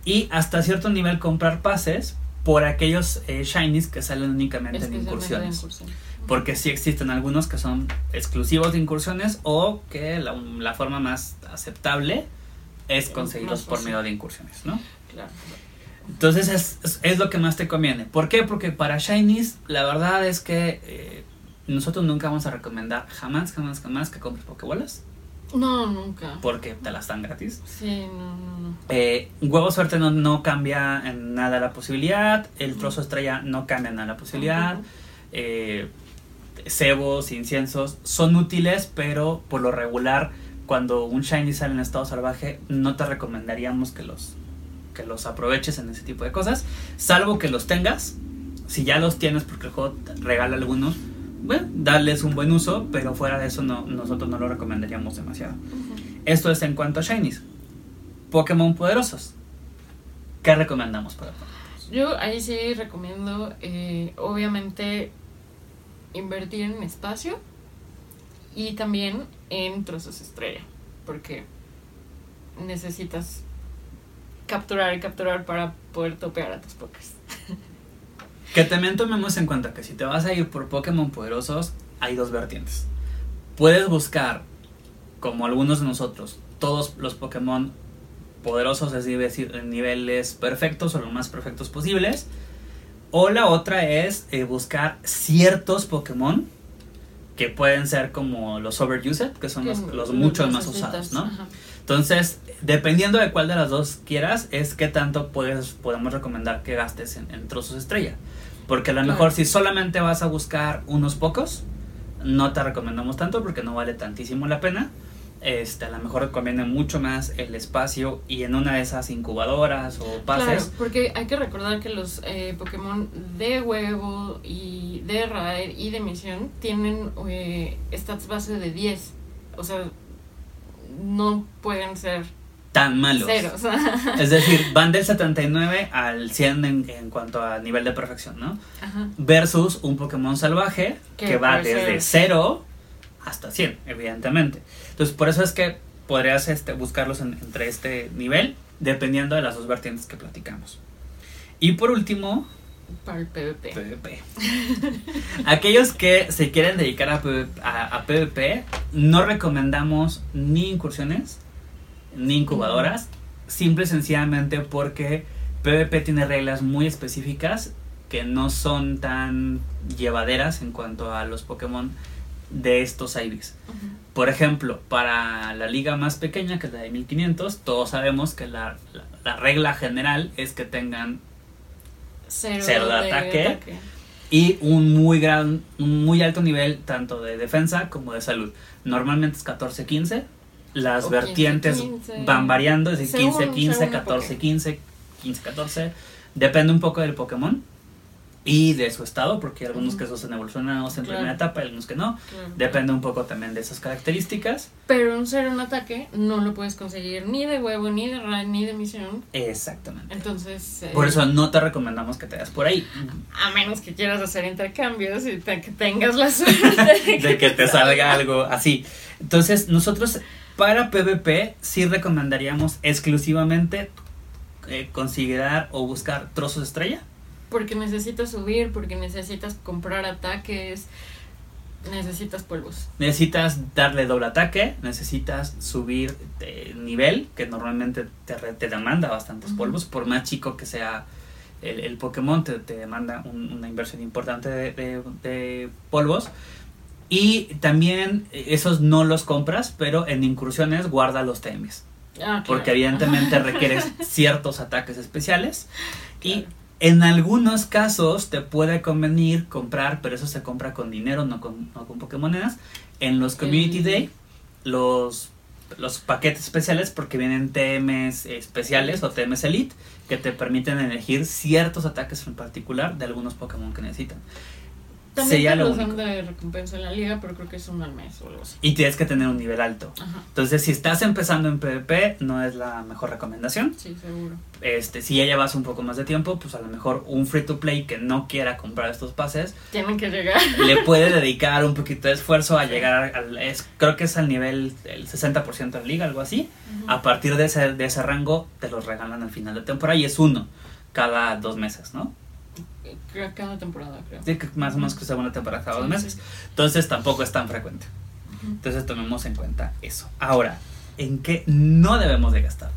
A: Y hasta cierto nivel comprar pases por aquellos eh, shinies que salen únicamente en incursiones. Porque sí existen algunos que son exclusivos de incursiones o que la, la forma más aceptable es conseguirlos por medio de incursiones, ¿no?
B: Claro.
A: Entonces es, es, es lo que más te conviene. ¿Por qué? Porque para Shinies la verdad es que eh, nosotros nunca vamos a recomendar jamás, jamás, jamás que compres Pokébolas
B: No, nunca.
A: porque te las dan gratis.
B: Sí, no, no, no.
A: Eh, huevo suerte no, no cambia en nada la posibilidad. El trozo estrella no cambia en nada la posibilidad. Eh, cebos, inciensos son útiles, pero por lo regular, cuando un shiny sale en estado salvaje, no te recomendaríamos que los, que los aproveches en ese tipo de cosas, salvo que los tengas. Si ya los tienes, porque el juego regala algunos, bueno, darles un buen uso, pero fuera de eso, no, nosotros no lo recomendaríamos demasiado. Esto es en cuanto a shinies. Pokémon poderosos. ¿Qué recomendamos para Pokémon?
B: Yo ahí sí recomiendo, eh, obviamente, invertir en espacio y también en trozos estrella, porque necesitas capturar y capturar para poder topear a tus pokés.
A: Que también tomemos en cuenta que si te vas a ir por Pokémon poderosos, hay dos vertientes. Puedes buscar, como algunos de nosotros, todos los Pokémon poderosos, es decir, en niveles perfectos o lo más perfectos posibles. O la otra es eh, buscar ciertos Pokémon que pueden ser como los overused, que son los,
B: Que
A: los
B: lo
A: muchos más usados, ¿no?
B: ajá.
A: Entonces, dependiendo de cuál de las dos quieras, es qué tanto puedes, podemos recomendar que gastes en, en trozos estrella. Porque a lo mejor si solamente vas a buscar unos pocos, no te recomendamos tanto porque no vale tantísimo la pena. Este, a lo mejor conviene mucho más el espacio y en una de esas incubadoras o pases.
B: Claro, porque hay que recordar que los eh, Pokémon de huevo y de raid y de misión tienen eh, stats base de 10. O sea, no pueden ser
A: tan malos.
B: Cero, o sea,
A: Es decir, van del 79 al 100 en, en cuanto a nivel de perfección, ¿no?
B: ajá.
A: Versus un Pokémon salvaje que, va desde
B: ser-
A: 0 hasta 100, evidentemente. Entonces, por eso es que podrías este, buscarlos en- entre este nivel, dependiendo de las dos vertientes que platicamos. Y por último,
B: Para el PvP.
A: PvP. Aquellos que se quieren dedicar a PvP, a- a PvP, no recomendamos ni incursiones ni incubadoras, simple y sencillamente porque PvP tiene reglas muy específicas que no son tan llevaderas en cuanto a los Pokémon de estos.
B: Ujú.
A: Por ejemplo, para la liga más pequeña, que es la de 1500, todos sabemos que la, la- la regla general es que tengan
B: Cero,
A: Cero de ataque. y un muy gran un muy alto nivel tanto de defensa como de salud. Normalmente es 14-15. Las
B: O
A: vertientes
B: 15-15.
A: van variando, es decir,
B: Según-
A: 15-15,
B: según el
A: 14-15, 15-14. Depende un poco del Pokémon y de su estado, porque hay algunos
B: Ujú.
A: que son evolucionados en
B: Claro.
A: primera etapa y algunos que no.
B: Claro.
A: Depende un poco también de esas características.
B: Pero un cero en ataque no lo puedes conseguir ni de huevo, ni de raid, ni de misión.
A: Exactamente.
B: Entonces. eh,
A: Por eso no te recomendamos que te das por ahí.
B: A menos que quieras hacer intercambios y te- que tengas la suerte
A: de que te salga algo así. Entonces, nosotros para PvP sí recomendaríamos exclusivamente eh, considerar o buscar trozos de estrella.
B: Porque necesitas subir, porque necesitas comprar ataques, necesitas polvos.
A: Necesitas darle doble ataque, necesitas subir de nivel, que normalmente te, te demanda bastantes
B: Ujú.
A: polvos, por más chico que sea el, el Pokémon, te, te demanda un- una inversión importante de, de- de polvos. Y también eh, esos no los compras, pero en incursiones guarda los TMs.
B: Ah,
A: porque
B: claro.
A: evidentemente requieres ciertos ataques especiales y en algunos casos te puede convenir comprar, pero eso se compra con dinero, no con, no con Pokémonedas, en los Community Day, los, los paquetes especiales porque vienen TMs especiales o TMs Elite que te permiten elegir ciertos ataques en particular de algunos Pokémon que necesitan.
B: También te
A: lo
B: los dan
A: único.
B: de recompensa en la liga, pero creo que es uno al mes o algo así.
A: Y tienes que tener un nivel alto.
B: Ajá,
A: Entonces, si estás empezando en PvP, no es la mejor recomendación.
B: sí, seguro.
A: este, si ya llevas un poco más de tiempo, pues a lo mejor un free to play que no quiera comprar estos pases,
B: Tienen que llegar.
A: le puede dedicar un poquito de esfuerzo a llegar al, es, creo que es al nivel del 60% de liga, algo así. A partir de ese, de ese rango te los regalan al final de temporada y es uno cada dos meses, ¿no?
B: Creo cada temporada, creo.
A: Sí, más o menos que segunda temporada cada dos meses. Entonces tampoco es tan frecuente. Entonces tomemos en cuenta eso. Ahora, ¿en qué no debemos de gastar?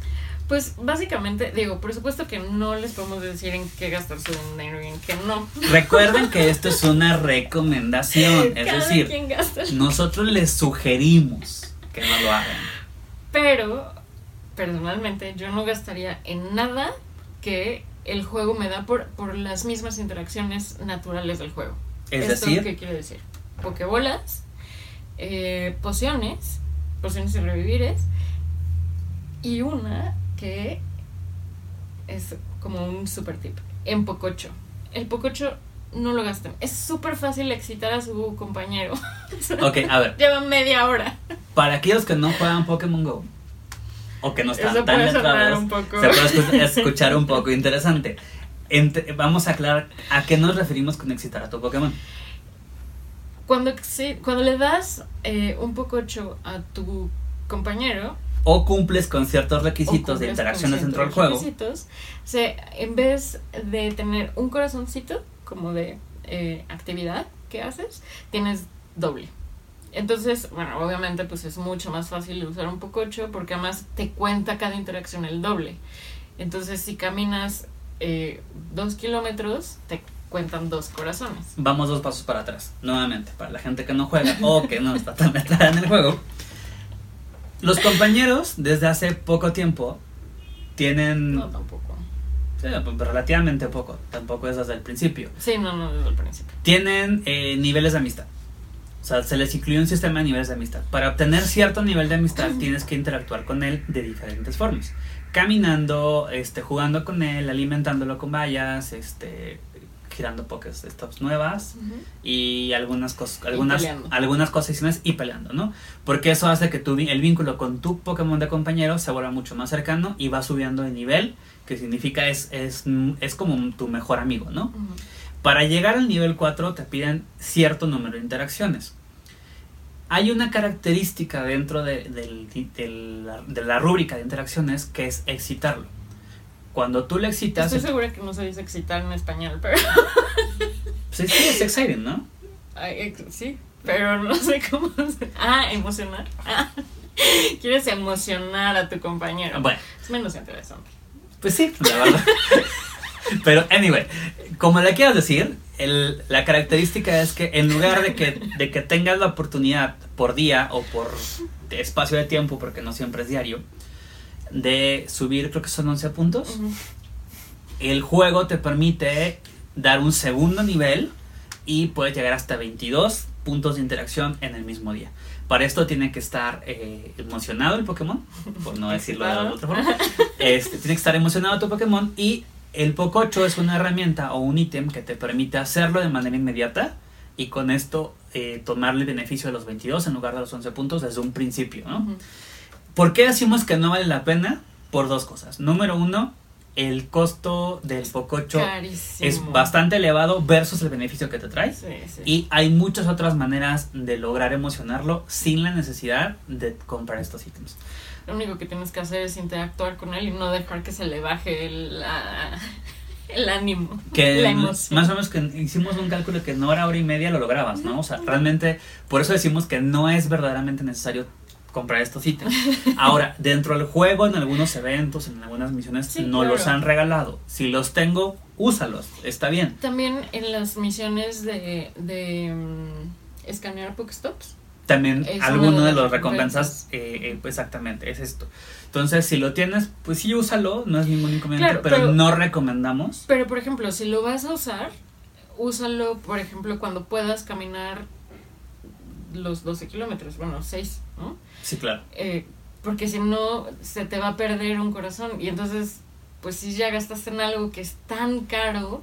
B: Pues básicamente, digo, por supuesto que no les podemos decir en qué gastar su dinero y en qué no.
A: Recuerden que esto es una recomendación, es
B: Cada
A: decir,
B: quien gasta.
A: Nosotros les sugerimos que no lo hagan.
B: Pero, personalmente, yo no gastaría en nada que el juego me da por, por las mismas interacciones naturales del juego.
A: Es
B: ¿Esto
A: decir,
B: qué quiere decir? Pokebolas, eh, pociones, pociones y revivires, y una que es como un super tip, en Pococho. El Pococho no lo gasten. Es súper fácil excitar a su compañero.
A: ok, a ver,
B: Lleva media hora.
A: para aquellos que no juegan Pokémon Go o que no están
B: Eso
A: tan letrados,
B: un poco.
A: se puede escu- escuchar un poco interesante. Ent- vamos a aclarar a qué nos referimos con excitar a tu Pokémon.
B: Cuando, cuando le das eh, un Pococho a tu compañero,
A: O cumples con ciertos requisitos de interacciones dentro del juego.
B: requisitos, en vez de tener un corazoncito como de eh, actividad que haces, tienes doble. Entonces, bueno, obviamente pues es mucho más fácil usar un pococho porque además te cuenta cada interacción el doble. Entonces, si caminas eh, dos kilómetros, te cuentan dos corazones.
A: Vamos dos pasos para atrás, nuevamente, para la gente que no juega o que no está tan metrada en el juego. Los compañeros, desde hace poco tiempo, tienen
B: No, tampoco.
A: Sí, relativamente poco, tampoco es desde el principio.
B: Sí, no, no, desde el principio.
A: Tienen eh, niveles de amistad. O sea, se les incluye un sistema de niveles de amistad. Para obtener cierto nivel de amistad tienes que interactuar con él de diferentes formas. Caminando, este, jugando con él, alimentándolo con vallas, este, girando Pokéstops nuevas
B: Ujú.
A: y algunas cosas, algunas,
B: peleando.
A: algunas cosas y peleando, ¿no? Porque eso hace que tu, el vínculo con tu Pokémon de compañero se vuelva mucho más cercano y va subiendo de nivel, que significa es, es, es como tu mejor amigo, ¿no? Para llegar al nivel 4 te piden cierto número de interacciones. Hay una característica dentro de, la, de la rúbrica de interacciones que es excitarlo. Cuando tú le excitas...
B: Estoy segura que no se dice excitar en español, pero
A: Sí, sí, es exciting, ¿no?
B: sí, pero no sé cómo se... Ah, emocionar. Ah, Quieres emocionar a tu compañero.
A: Bueno,
B: Es menos interesante.
A: pues sí, la verdad. Pero, anyway, como le quieras decir, el- la característica es que en lugar de que, de que tengas la oportunidad por día o por espacio de tiempo, porque no siempre es diario, de subir, creo que son 11 puntos,
B: Ujú.
A: el juego te permite dar un segundo nivel y puedes llegar hasta 22 puntos de interacción en el mismo día. Para esto tiene que estar eh, emocionado el Pokémon, por no decirlo de otra forma. Este, tiene que estar emocionado tu Pokémon y el Pococho es una herramienta o un ítem que te permite hacerlo de manera inmediata y con esto eh, tomarle beneficio de los 22 en lugar de los 11 puntos desde un principio, ¿no? ¿Por qué decimos que no vale la pena? Por dos cosas. Número uno, el costo del Pococho
B: Carísimo.
A: es bastante elevado versus el beneficio que te trae.
B: Sí, sí.
A: Y hay muchas otras maneras de lograr emocionarlo sin la necesidad de comprar estos ítems.
B: Lo único que tienes que hacer es interactuar con él y no dejar que se le baje el, la- el ánimo,
A: Que
B: la emoción.
A: más o menos que hicimos un cálculo que en hora, hora y media lo lograbas, ¿no? O sea, realmente, por eso decimos que no es verdaderamente necesario comprar estos ítems. Ahora, dentro del juego, en algunos eventos, en algunas misiones,
B: Sí,
A: no
B: claro.
A: los han regalado. Si los tengo, úsalos, está bien.
B: También en las misiones de, de mm, escanear Pokestops.
A: También
B: Es
A: alguno
B: de
A: los recompensas, eh, eh, pues exactamente, es esto. Entonces, si lo tienes, pues sí, úsalo, no es ningún inconveniente,
B: Claro,
A: pero,
B: pero-
A: no recomendamos.
B: Pero, por ejemplo, si lo vas a usar, úsalo, por ejemplo, cuando puedas caminar los 12 kilómetros, bueno, 6, ¿no?
A: Sí, claro.
B: Eh, porque si no, se te va a perder un corazón. Y entonces, pues si ya gastaste en algo que es tan caro,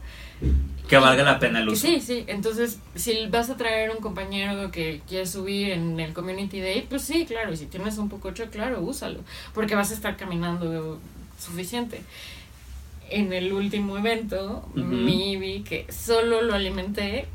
A: Que valga la pena el uso.
B: Sí, sí. Entonces, si vas a traer un compañero que quiere subir en el Community Day, pues sí, claro. Y si tienes un pococho, claro, úsalo. Porque vas a estar caminando suficiente. En el último evento,
A: Ujú.
B: mi que solo lo alimenté,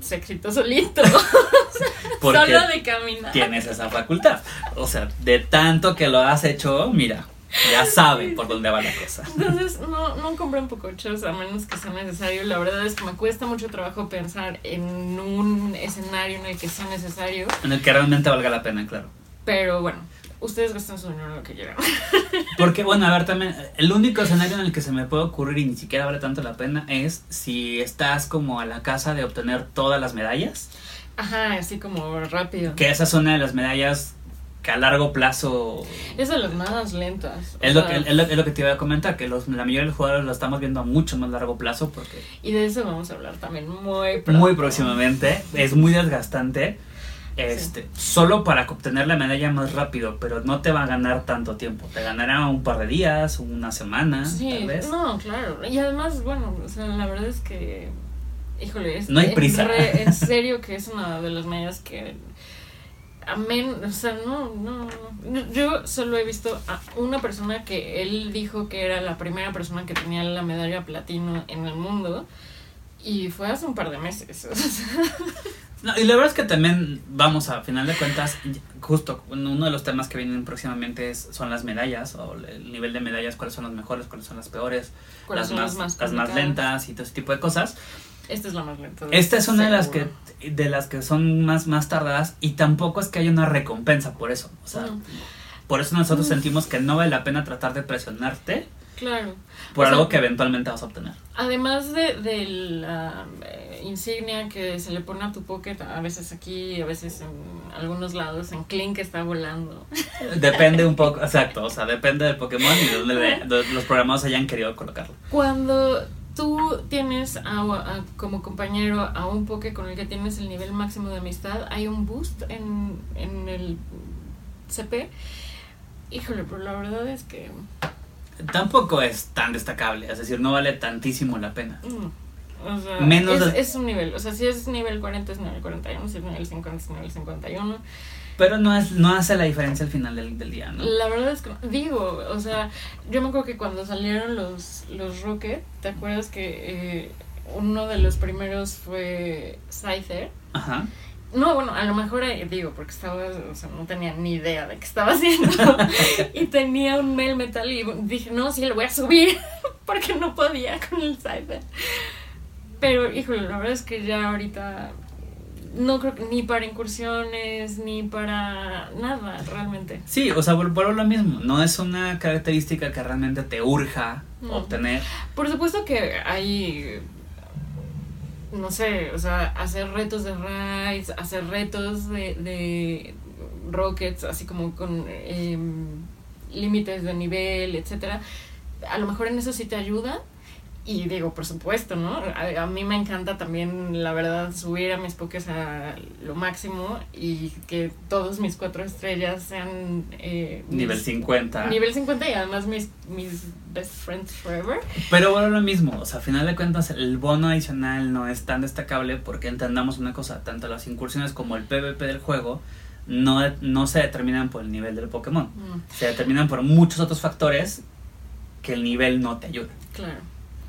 B: se excitó solito.
A: Porque
B: solo de caminar.
A: tienes esa facultad. O sea, de tanto que lo has hecho, mira, ya saben por dónde va la cosa.
B: Entonces, no, no compren pocochos a menos que sea necesario. La verdad es que me cuesta mucho trabajo pensar en un escenario en el que sea necesario.
A: En el que realmente valga la pena, claro.
B: Pero bueno, ustedes gastan su dinero en lo que quieran.
A: Porque, bueno, a ver, también, el único escenario en el que se me puede ocurrir y ni siquiera vale tanto la pena es si estás como a la casa de obtener todas las medallas.
B: Ajá, así como rápido.
A: Que esa es una de las medallas que a largo plazo
B: Es de las más lentas.
A: es lo, que, es, lo, es lo que te iba a comentar, que los, la mayoría de los jugadores lo estamos viendo a mucho más largo plazo porque
B: Y de eso vamos a hablar también muy pronto.
A: muy próximamente es muy desgastante. Este, solo para obtener la medalla más rápido, pero no te va a ganar tanto tiempo. Te ganará un par de días, una semana,
B: Sí,
A: tal vez.
B: no, claro. Y además, bueno, o sea, la verdad es que. Híjole, es,
A: No hay prisa.
B: re- en serio que es una de las medidas que. Amén, o sea, no, no, no. Yo solo he visto a una persona que él dijo que era la primera persona que tenía la medalla platino en el mundo. Y fue hace un par de meses. o sea,
A: No, y la verdad es que también, vamos, a final de cuentas, justo uno de los temas que vienen próximamente es, son las medallas, o el nivel de medallas, cuáles son las mejores, cuáles son las peores,
B: ¿Cuáles
A: las
B: son
A: más,
B: las más
A: las más lentas y todo ese tipo de cosas.
B: Esta es la más lenta.
A: Esta es una de las que de las que son más, más tardadas y tampoco es que haya una recompensa por eso. O sea,
B: No,
A: por eso nosotros sentimos que no vale la pena tratar de presionarte
B: claro.
A: por
B: O sea,
A: algo que eventualmente vas a obtener.
B: Además de, de la eh, insignia que se le pone a tu pocket, a veces aquí, a veces en algunos lados, en Clink está volando.
A: Depende un poco, exacto, o sea, depende del Pokémon y de donde los programadores hayan querido colocarlo.
B: Cuando tú tienes a- a- como compañero a un poke con el que tienes el nivel máximo de amistad, hay un boost en, en el CP. Híjole, pero la verdad es que...
A: Tampoco es tan destacable, es decir, no vale tantísimo la pena.
B: mm, O sea,
A: Menos
B: es,
A: de-
B: es un nivel. O sea, si es nivel 40 es nivel 41, si es nivel 50 es nivel 51.
A: Pero no, es, no hace la diferencia al final del, del día, ¿no?
B: La verdad es que, digo, o sea, yo me acuerdo que cuando salieron los, los Rocket, ¿te acuerdas que eh, uno de los primeros fue Scyther?
A: Ajá.
B: No, bueno, a lo mejor eh, digo, porque estaba, o sea, no tenía ni idea de qué estaba haciendo. y tenía un mail metal y dije, no, sí, lo voy a subir, porque no podía con el Cypher. Pero, híjole, la verdad es que ya ahorita no creo que ni para incursiones, ni para nada, realmente.
A: Sí, o sea, vuelvo a lo mismo. No es una característica que realmente te urja
B: No.
A: obtener.
B: Por supuesto que hay, no sé, o sea, hacer retos de raids, hacer retos de, de rockets, así como con em, límites de nivel, etcétera. A lo mejor en eso sí te ayuda. Y digo, por supuesto, ¿no? A, a mí me encanta también, la verdad, subir a mis pokés a lo máximo y que todos mis cuatro estrellas sean... eh,
A: Nivel
B: mis-
A: 50.
B: Nivel 50 y además mis, mis best friends forever.
A: Pero bueno, lo mismo, o sea, a final de cuentas el bono adicional no es tan destacable porque entendamos una cosa, tanto las incursiones como el PvP del juego no, no se determinan por el nivel del Pokémon,
B: Mm,
A: se determinan por muchos otros factores que el nivel no te ayuda.
B: claro.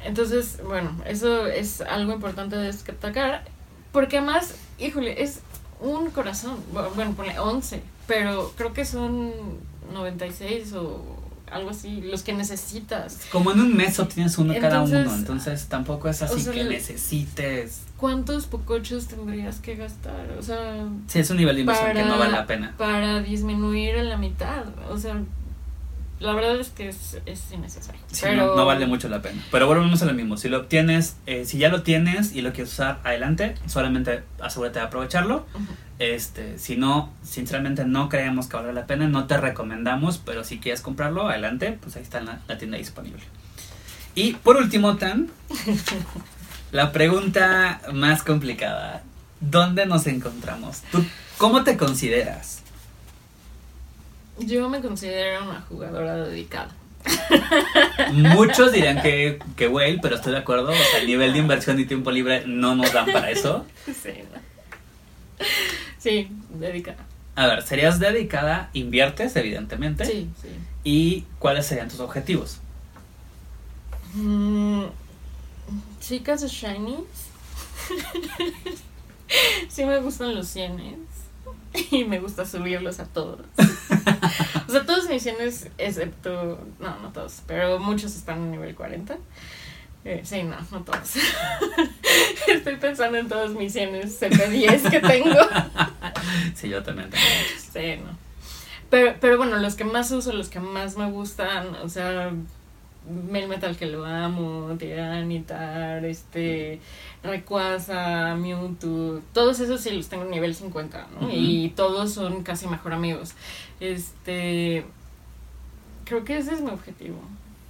B: Entonces, bueno, eso es algo importante de destacar. Porque además, híjole, es un corazón. Bu- Bueno, ponle 11. Pero creo que son 96 o algo así, los que necesitas.
A: Como en un mes obtienes uno cada uno, entonces tampoco es así
B: o sea,
A: que necesites.
B: ¿Cuántos pocochos tendrías que gastar? O sea,
A: Sí, es un nivel de inversión que
B: Para-
A: no vale la pena.
B: para disminuir a la mitad. O sea, la verdad es que es, es innecesario.
A: Sí,
B: pero
A: no, no vale mucho la pena. Pero volvemos a lo mismo. Si lo obtienes, eh, si ya lo tienes y lo quieres usar, adelante. Solamente asegúrate de aprovecharlo. Este, si no, sinceramente no creemos que valga la pena, no te recomendamos, pero si quieres comprarlo, adelante, pues ahí está la, la tienda disponible. Y por último, Tan, la pregunta más complicada. ¿Dónde nos encontramos? ¿Tú cómo te consideras?
B: Yo me considero una jugadora dedicada.
A: Muchos dirían que, que Whale, pero estoy de acuerdo. O sea, el nivel de inversión y tiempo libre no nos dan para eso.
B: Sí, no. Sí, dedicada.
A: A ver, serías dedicada, inviertes, evidentemente.
B: Sí, sí.
A: ¿Y cuáles serían tus objetivos?
B: Mm, chicas shinies. sí me gustan los cienes. Y me gusta subirlos a todos. o sea, todos mis cienes, excepto. No, no todos, pero muchos están en nivel 40. Eh, sí, no, no todos. Estoy pensando en todos mis cienes CP10 que tengo.
A: Sí, yo también tengo muchos.
B: Sí, no. Pero, pero bueno, los que más uso, los que más me gustan, o sea, Mel Metal que lo amo, Tiranitar, este, Rayquaza, Mewtwo, todos esos sí los tengo en nivel 50, ¿no? Y todos son casi mejor amigos. Este, creo que ese es mi objetivo.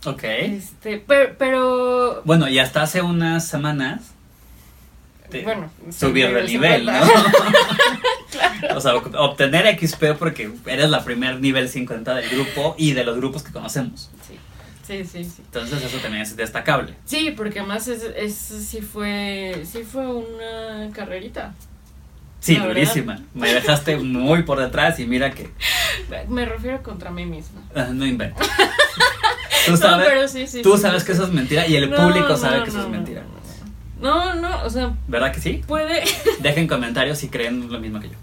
A: Ok.
B: Este, pero, pero
A: Bueno, y hasta hace unas semanas te-
B: bueno,
A: subir de nivel, ¿no? O sea, obtener XP porque eres la primer nivel 50 del grupo y de los grupos que conocemos.
B: Sí, sí, sí.
A: Entonces eso también es destacable.
B: Sí, porque además es, es, sí fue sí fue una carrerita.
A: Sí, durísima. Me dejaste muy por detrás y mira que
B: Me refiero contra mí misma.
A: ah, no invento. Tú sabes,
B: no, pero sí, sí.
A: tú
B: sí,
A: sabes que eso es mentira y el
B: No,
A: público sabe
B: no,
A: que eso es mentira.
B: No, no, o sea,
A: ¿Verdad que sí?
B: puede.
A: Dejen comentarios si creen lo mismo que yo.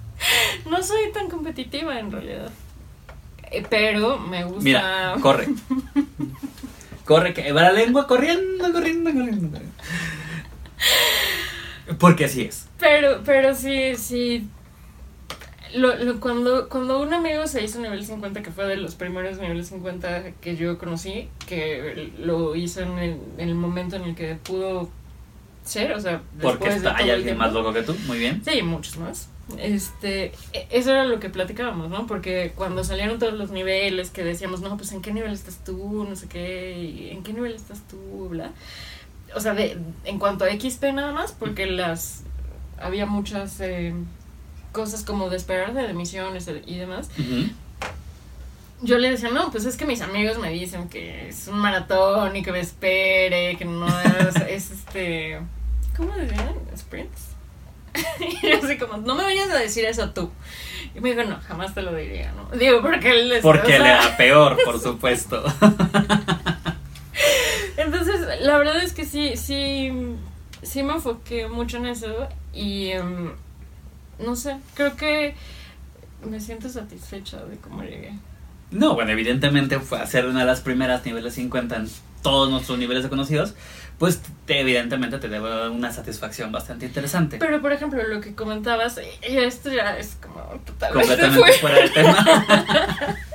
B: No soy tan competitiva en realidad. Eh, Pero me gusta.
A: Mira, corre. Corre, que va la lengua corriendo, corriendo, corriendo. corriendo. Porque así es.
B: Pero, pero sí, sí. Lo, lo- cuando, cuando un amigo se hizo nivel 50, que fue de los primeros niveles 50 que yo conocí, que lo hizo en el, en el momento en el que pudo ser, o sea,
A: Porque
B: después de
A: está, hay alguien
B: tiempo.
A: más loco que tú. Muy bien.
B: Sí, muchos más. Este, e- eso era lo que platicábamos, ¿no? Porque cuando salieron todos los niveles que decíamos, no, pues en qué nivel estás tú, no sé qué, y en qué nivel estás tú, bla. O sea, de, en cuanto a XP nada más, porque las había muchas eh, cosas como de esperar de misiones y demás. Yo le decía, no, pues es que mis amigos me dicen que es un maratón y que me espere, que no es, es este ¿Cómo decían? Sprints. y yo así como, no me vayas a decir eso tú. Y me dijo, no, jamás te lo diría, ¿no? Digo, porque él les
A: Porque le da peor, por supuesto.
B: Entonces, la verdad es que sí, sí, sí me enfoqué mucho en eso y em, no sé, creo que me siento satisfecha de cómo llegué.
A: No, bueno, evidentemente fue hacer una de las primeras niveles 50 en todos nuestros niveles de conocidos, pues te- evidentemente te debe una satisfacción bastante interesante.
B: Pero, por ejemplo, lo que comentabas, y esto ya es como totalmente
A: completamente
B: fuera.
A: fuera del tema.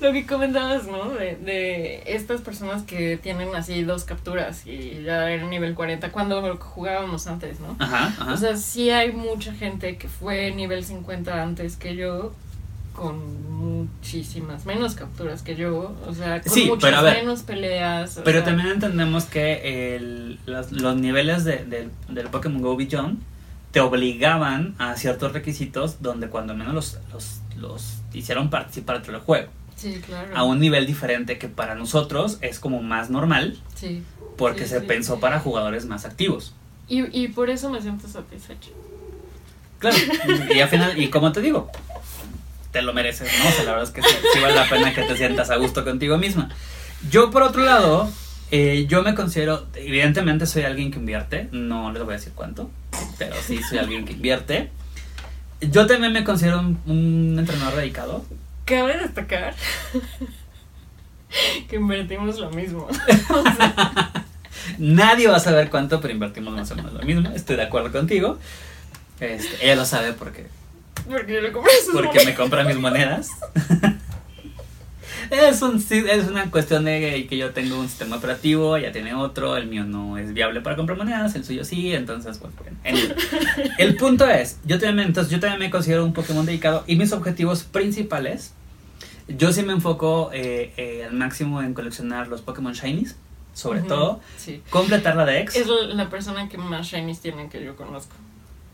B: Lo que comentabas, ¿no? De, de estas personas que tienen así dos capturas y ya en nivel 40 cuando jugábamos antes, ¿no?
A: Ajá, ajá.
B: O sea, sí hay mucha gente que fue nivel 50 antes que yo con muchísimas menos capturas que yo, o sea, con
A: Sí,
B: muchas
A: pero a ver,
B: menos peleas.
A: Pero
B: sea,
A: también entendemos que el- los, los niveles de, del- del Pokémon Go Beyond te obligaban a ciertos requisitos donde cuando menos los, los, los hicieron participar dentro del juego.
B: Sí, claro.
A: A un nivel diferente que para nosotros es como más normal
B: Sí.
A: porque
B: Sí,
A: se
B: sí.
A: pensó para jugadores más activos.
B: Y, y por eso me siento satisfecha.
A: Claro, y al final, y como te digo, te lo mereces, ¿no? O sea, la verdad es que sí, sí vale la pena que te sientas a gusto contigo misma. Yo, por otro lado, eh, yo me considero, evidentemente soy alguien que invierte, no les voy a decir cuánto, pero sí soy alguien que invierte. Yo también me considero un, un entrenador dedicado.
B: Cabe destacar que invertimos lo mismo. O sea,
A: Nadie va a saber cuánto, pero invertimos más o menos lo mismo. Estoy de acuerdo contigo. Este, ella lo sabe porque
B: porque yo le compré sus
A: porque
B: monedas.
A: me compra mis monedas. es, un, es una cuestión de que yo tengo un sistema operativo, ella tiene otro, el mío no es viable para comprar monedas, el suyo sí, entonces, pues, bueno. anyway. El punto es, yo también, entonces, yo también me considero un Pokémon dedicado y mis objetivos principales, yo sí me enfoco eh, eh, al máximo en coleccionar los Pokémon Shinies, sobre todo,
B: Sí.
A: completar la Dex.
B: Es la la persona que más shinies tiene que yo conozco.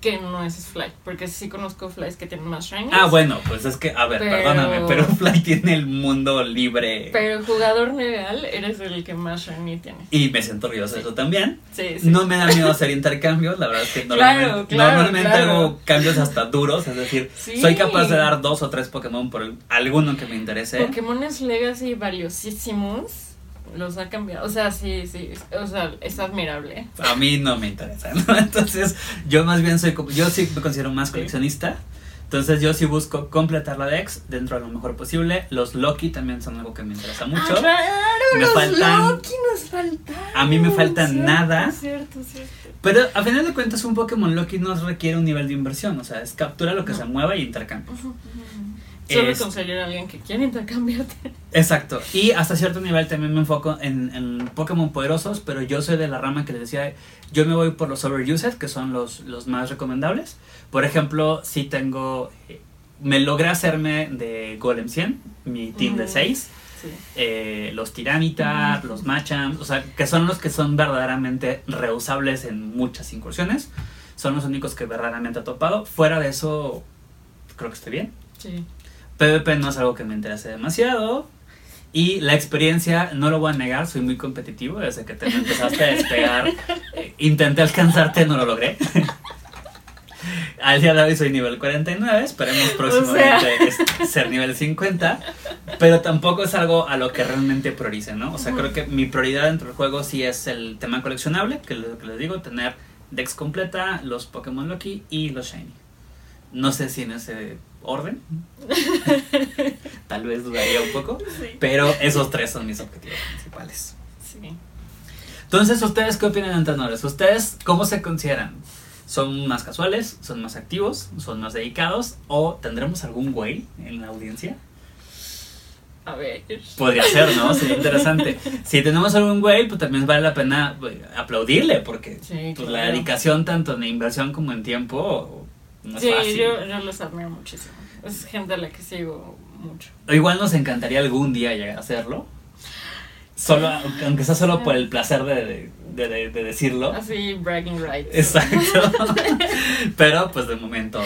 B: Que no es Fly, porque sí conozco Flies que tienen más shinies.
A: Ah, bueno, pues es que, a ver,
B: Pero-
A: perdóname, pero Fly tiene el mundo libre.
B: Pero jugador legal eres el que más shiny tiene.
A: Y me siento orgulloso de eso también.
B: Sí, sí.
A: No me da miedo hacer intercambios, la verdad es que normalmente,
B: claro,
A: normalmente
B: claro.
A: hago cambios hasta duros, es decir,
B: Sí.
A: soy capaz de dar dos o tres Pokémon por alguno que me interese.
B: Pokémones Legacy valiosísimos los ha cambiado. O sea, sí, sí. O sea, es admirable.
A: A mí no me interesa, ¿no? Entonces, yo más bien soy, yo sí me considero más coleccionista. Entonces, yo sí busco completar la Dex dentro de lo mejor posible. Los Loki también son algo que me interesa mucho.
B: Ah, claro,
A: Me
B: los
A: faltan-
B: Loki nos faltaron.
A: A mí me falta
B: Cierto,
A: nada.
B: Cierto, cierto.
A: Pero a final de cuentas, un Pokémon Loki no requiere un nivel de inversión. O sea, es captura lo que
B: No.
A: se mueva y intercambia.
B: Ujú. Solo
A: Es-
B: conseguir a alguien que quiera intercambiarte.
A: Exacto. Y hasta cierto nivel también me enfoco en, en Pokémon poderosos, pero yo soy de la rama que les decía, yo me voy por los overused, que son los, los más recomendables. Por ejemplo, si tengo, eh, me logré hacerme de Golem 100, mi team de
B: Ujú.
A: 6,
B: Sí.
A: eh, los Tiranitar,
B: Ujú.
A: los Machamp, o sea, que son los que son verdaderamente reusables en muchas incursiones. Son los únicos que verdaderamente he topado. Fuera de eso, creo que estoy bien.
B: Sí.
A: PvP no es algo que me interese demasiado. Y la experiencia, no lo voy a negar, soy muy competitivo. Desde que te empezaste a despegar, eh, intenté alcanzarte, no lo logré. Al día de hoy soy nivel 49, esperemos próximamente es- ser nivel 50. Pero tampoco es algo a lo que realmente priorice, ¿no? O sea, creo que mi prioridad dentro del juego sí es el tema coleccionable, que es lo que les digo, tener Dex completa, los Pokémon Loki y los Shiny. No sé si en ese orden. Tal vez dudaría un poco.
B: Sí.
A: Pero esos tres son mis objetivos principales.
B: Sí.
A: Entonces, ¿ustedes qué opinan, entrenadores? ¿Ustedes cómo se consideran? ¿Son más casuales? ¿Son más activos? ¿Son más dedicados? ¿O tendremos algún güey en la audiencia?
B: A ver.
A: Podría ser, ¿no? Sería interesante. Si tenemos algún güey, pues también vale la pena pues, aplaudirle, porque
B: Sí,
A: pues, la dedicación tanto en inversión como en tiempo no es
B: Sí,
A: fácil.
B: yo, yo los admiro muchísimo. Es gente a la que sigo mucho.
A: O igual nos encantaría algún día llegar a hacerlo. Solo, aunque sea solo por el placer de, de, de- de decirlo.
B: Así, bragging rights.
A: Exacto. Pero pues de momento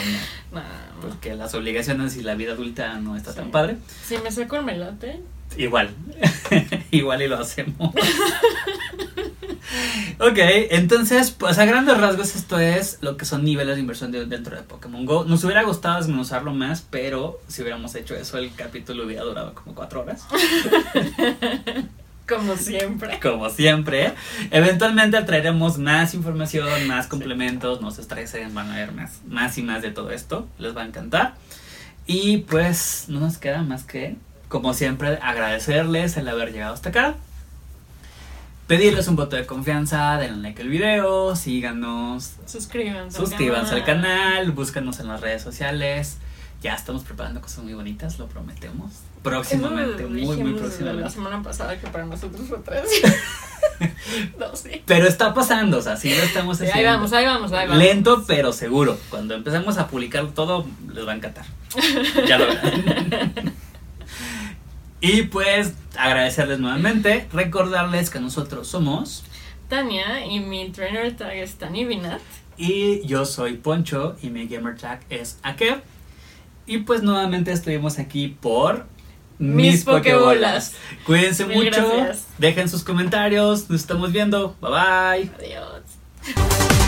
A: no.
B: No.
A: Porque las obligaciones y la vida adulta no está tan padre.
B: Si me saco el melate,
A: Igual. Igual y lo hacemos. Ok, entonces, pues a grandes rasgos esto es lo que son niveles de inversión de- dentro de Pokémon Go. Nos hubiera gustado desmenuzarlo más, pero si hubiéramos hecho eso el capítulo hubiera durado como cuatro horas.
B: Como siempre.
A: Como siempre. Eventualmente traeremos más información, más complementos, no se estresen, van a ver más, más y más de todo esto. Les va a encantar. Y pues no nos queda más que, como siempre, agradecerles el haber llegado hasta acá. Pedirles un voto de confianza, denle like al video, síganos,
B: Suscríbanse.
A: suscríbanse al canal, búscanos en las redes sociales. Ya estamos preparando cosas muy bonitas, lo prometemos. Próximamente, muy, muy próximamente.
B: La semana pasada que para nosotros fue tres. no, sí.
A: Pero está pasando, o sea, sí lo estamos haciendo.
B: ahí vamos, ahí vamos, ahí vamos.
A: Lento, pero seguro. Cuando empecemos a publicar todo, les va a encantar. Ya lo verán. y pues, agradecerles nuevamente. Recordarles que nosotros somos.
B: Tania y mi trainer tag es Tani Binat.
A: Y yo soy Poncho y mi gamer tag es Akev. Y pues nuevamente estuvimos aquí por
B: Mis Pokebolas.
A: Cuídense
B: Mil
A: mucho.
B: gracias.
A: Dejen sus comentarios. Nos estamos viendo. Bye bye.
B: Adiós.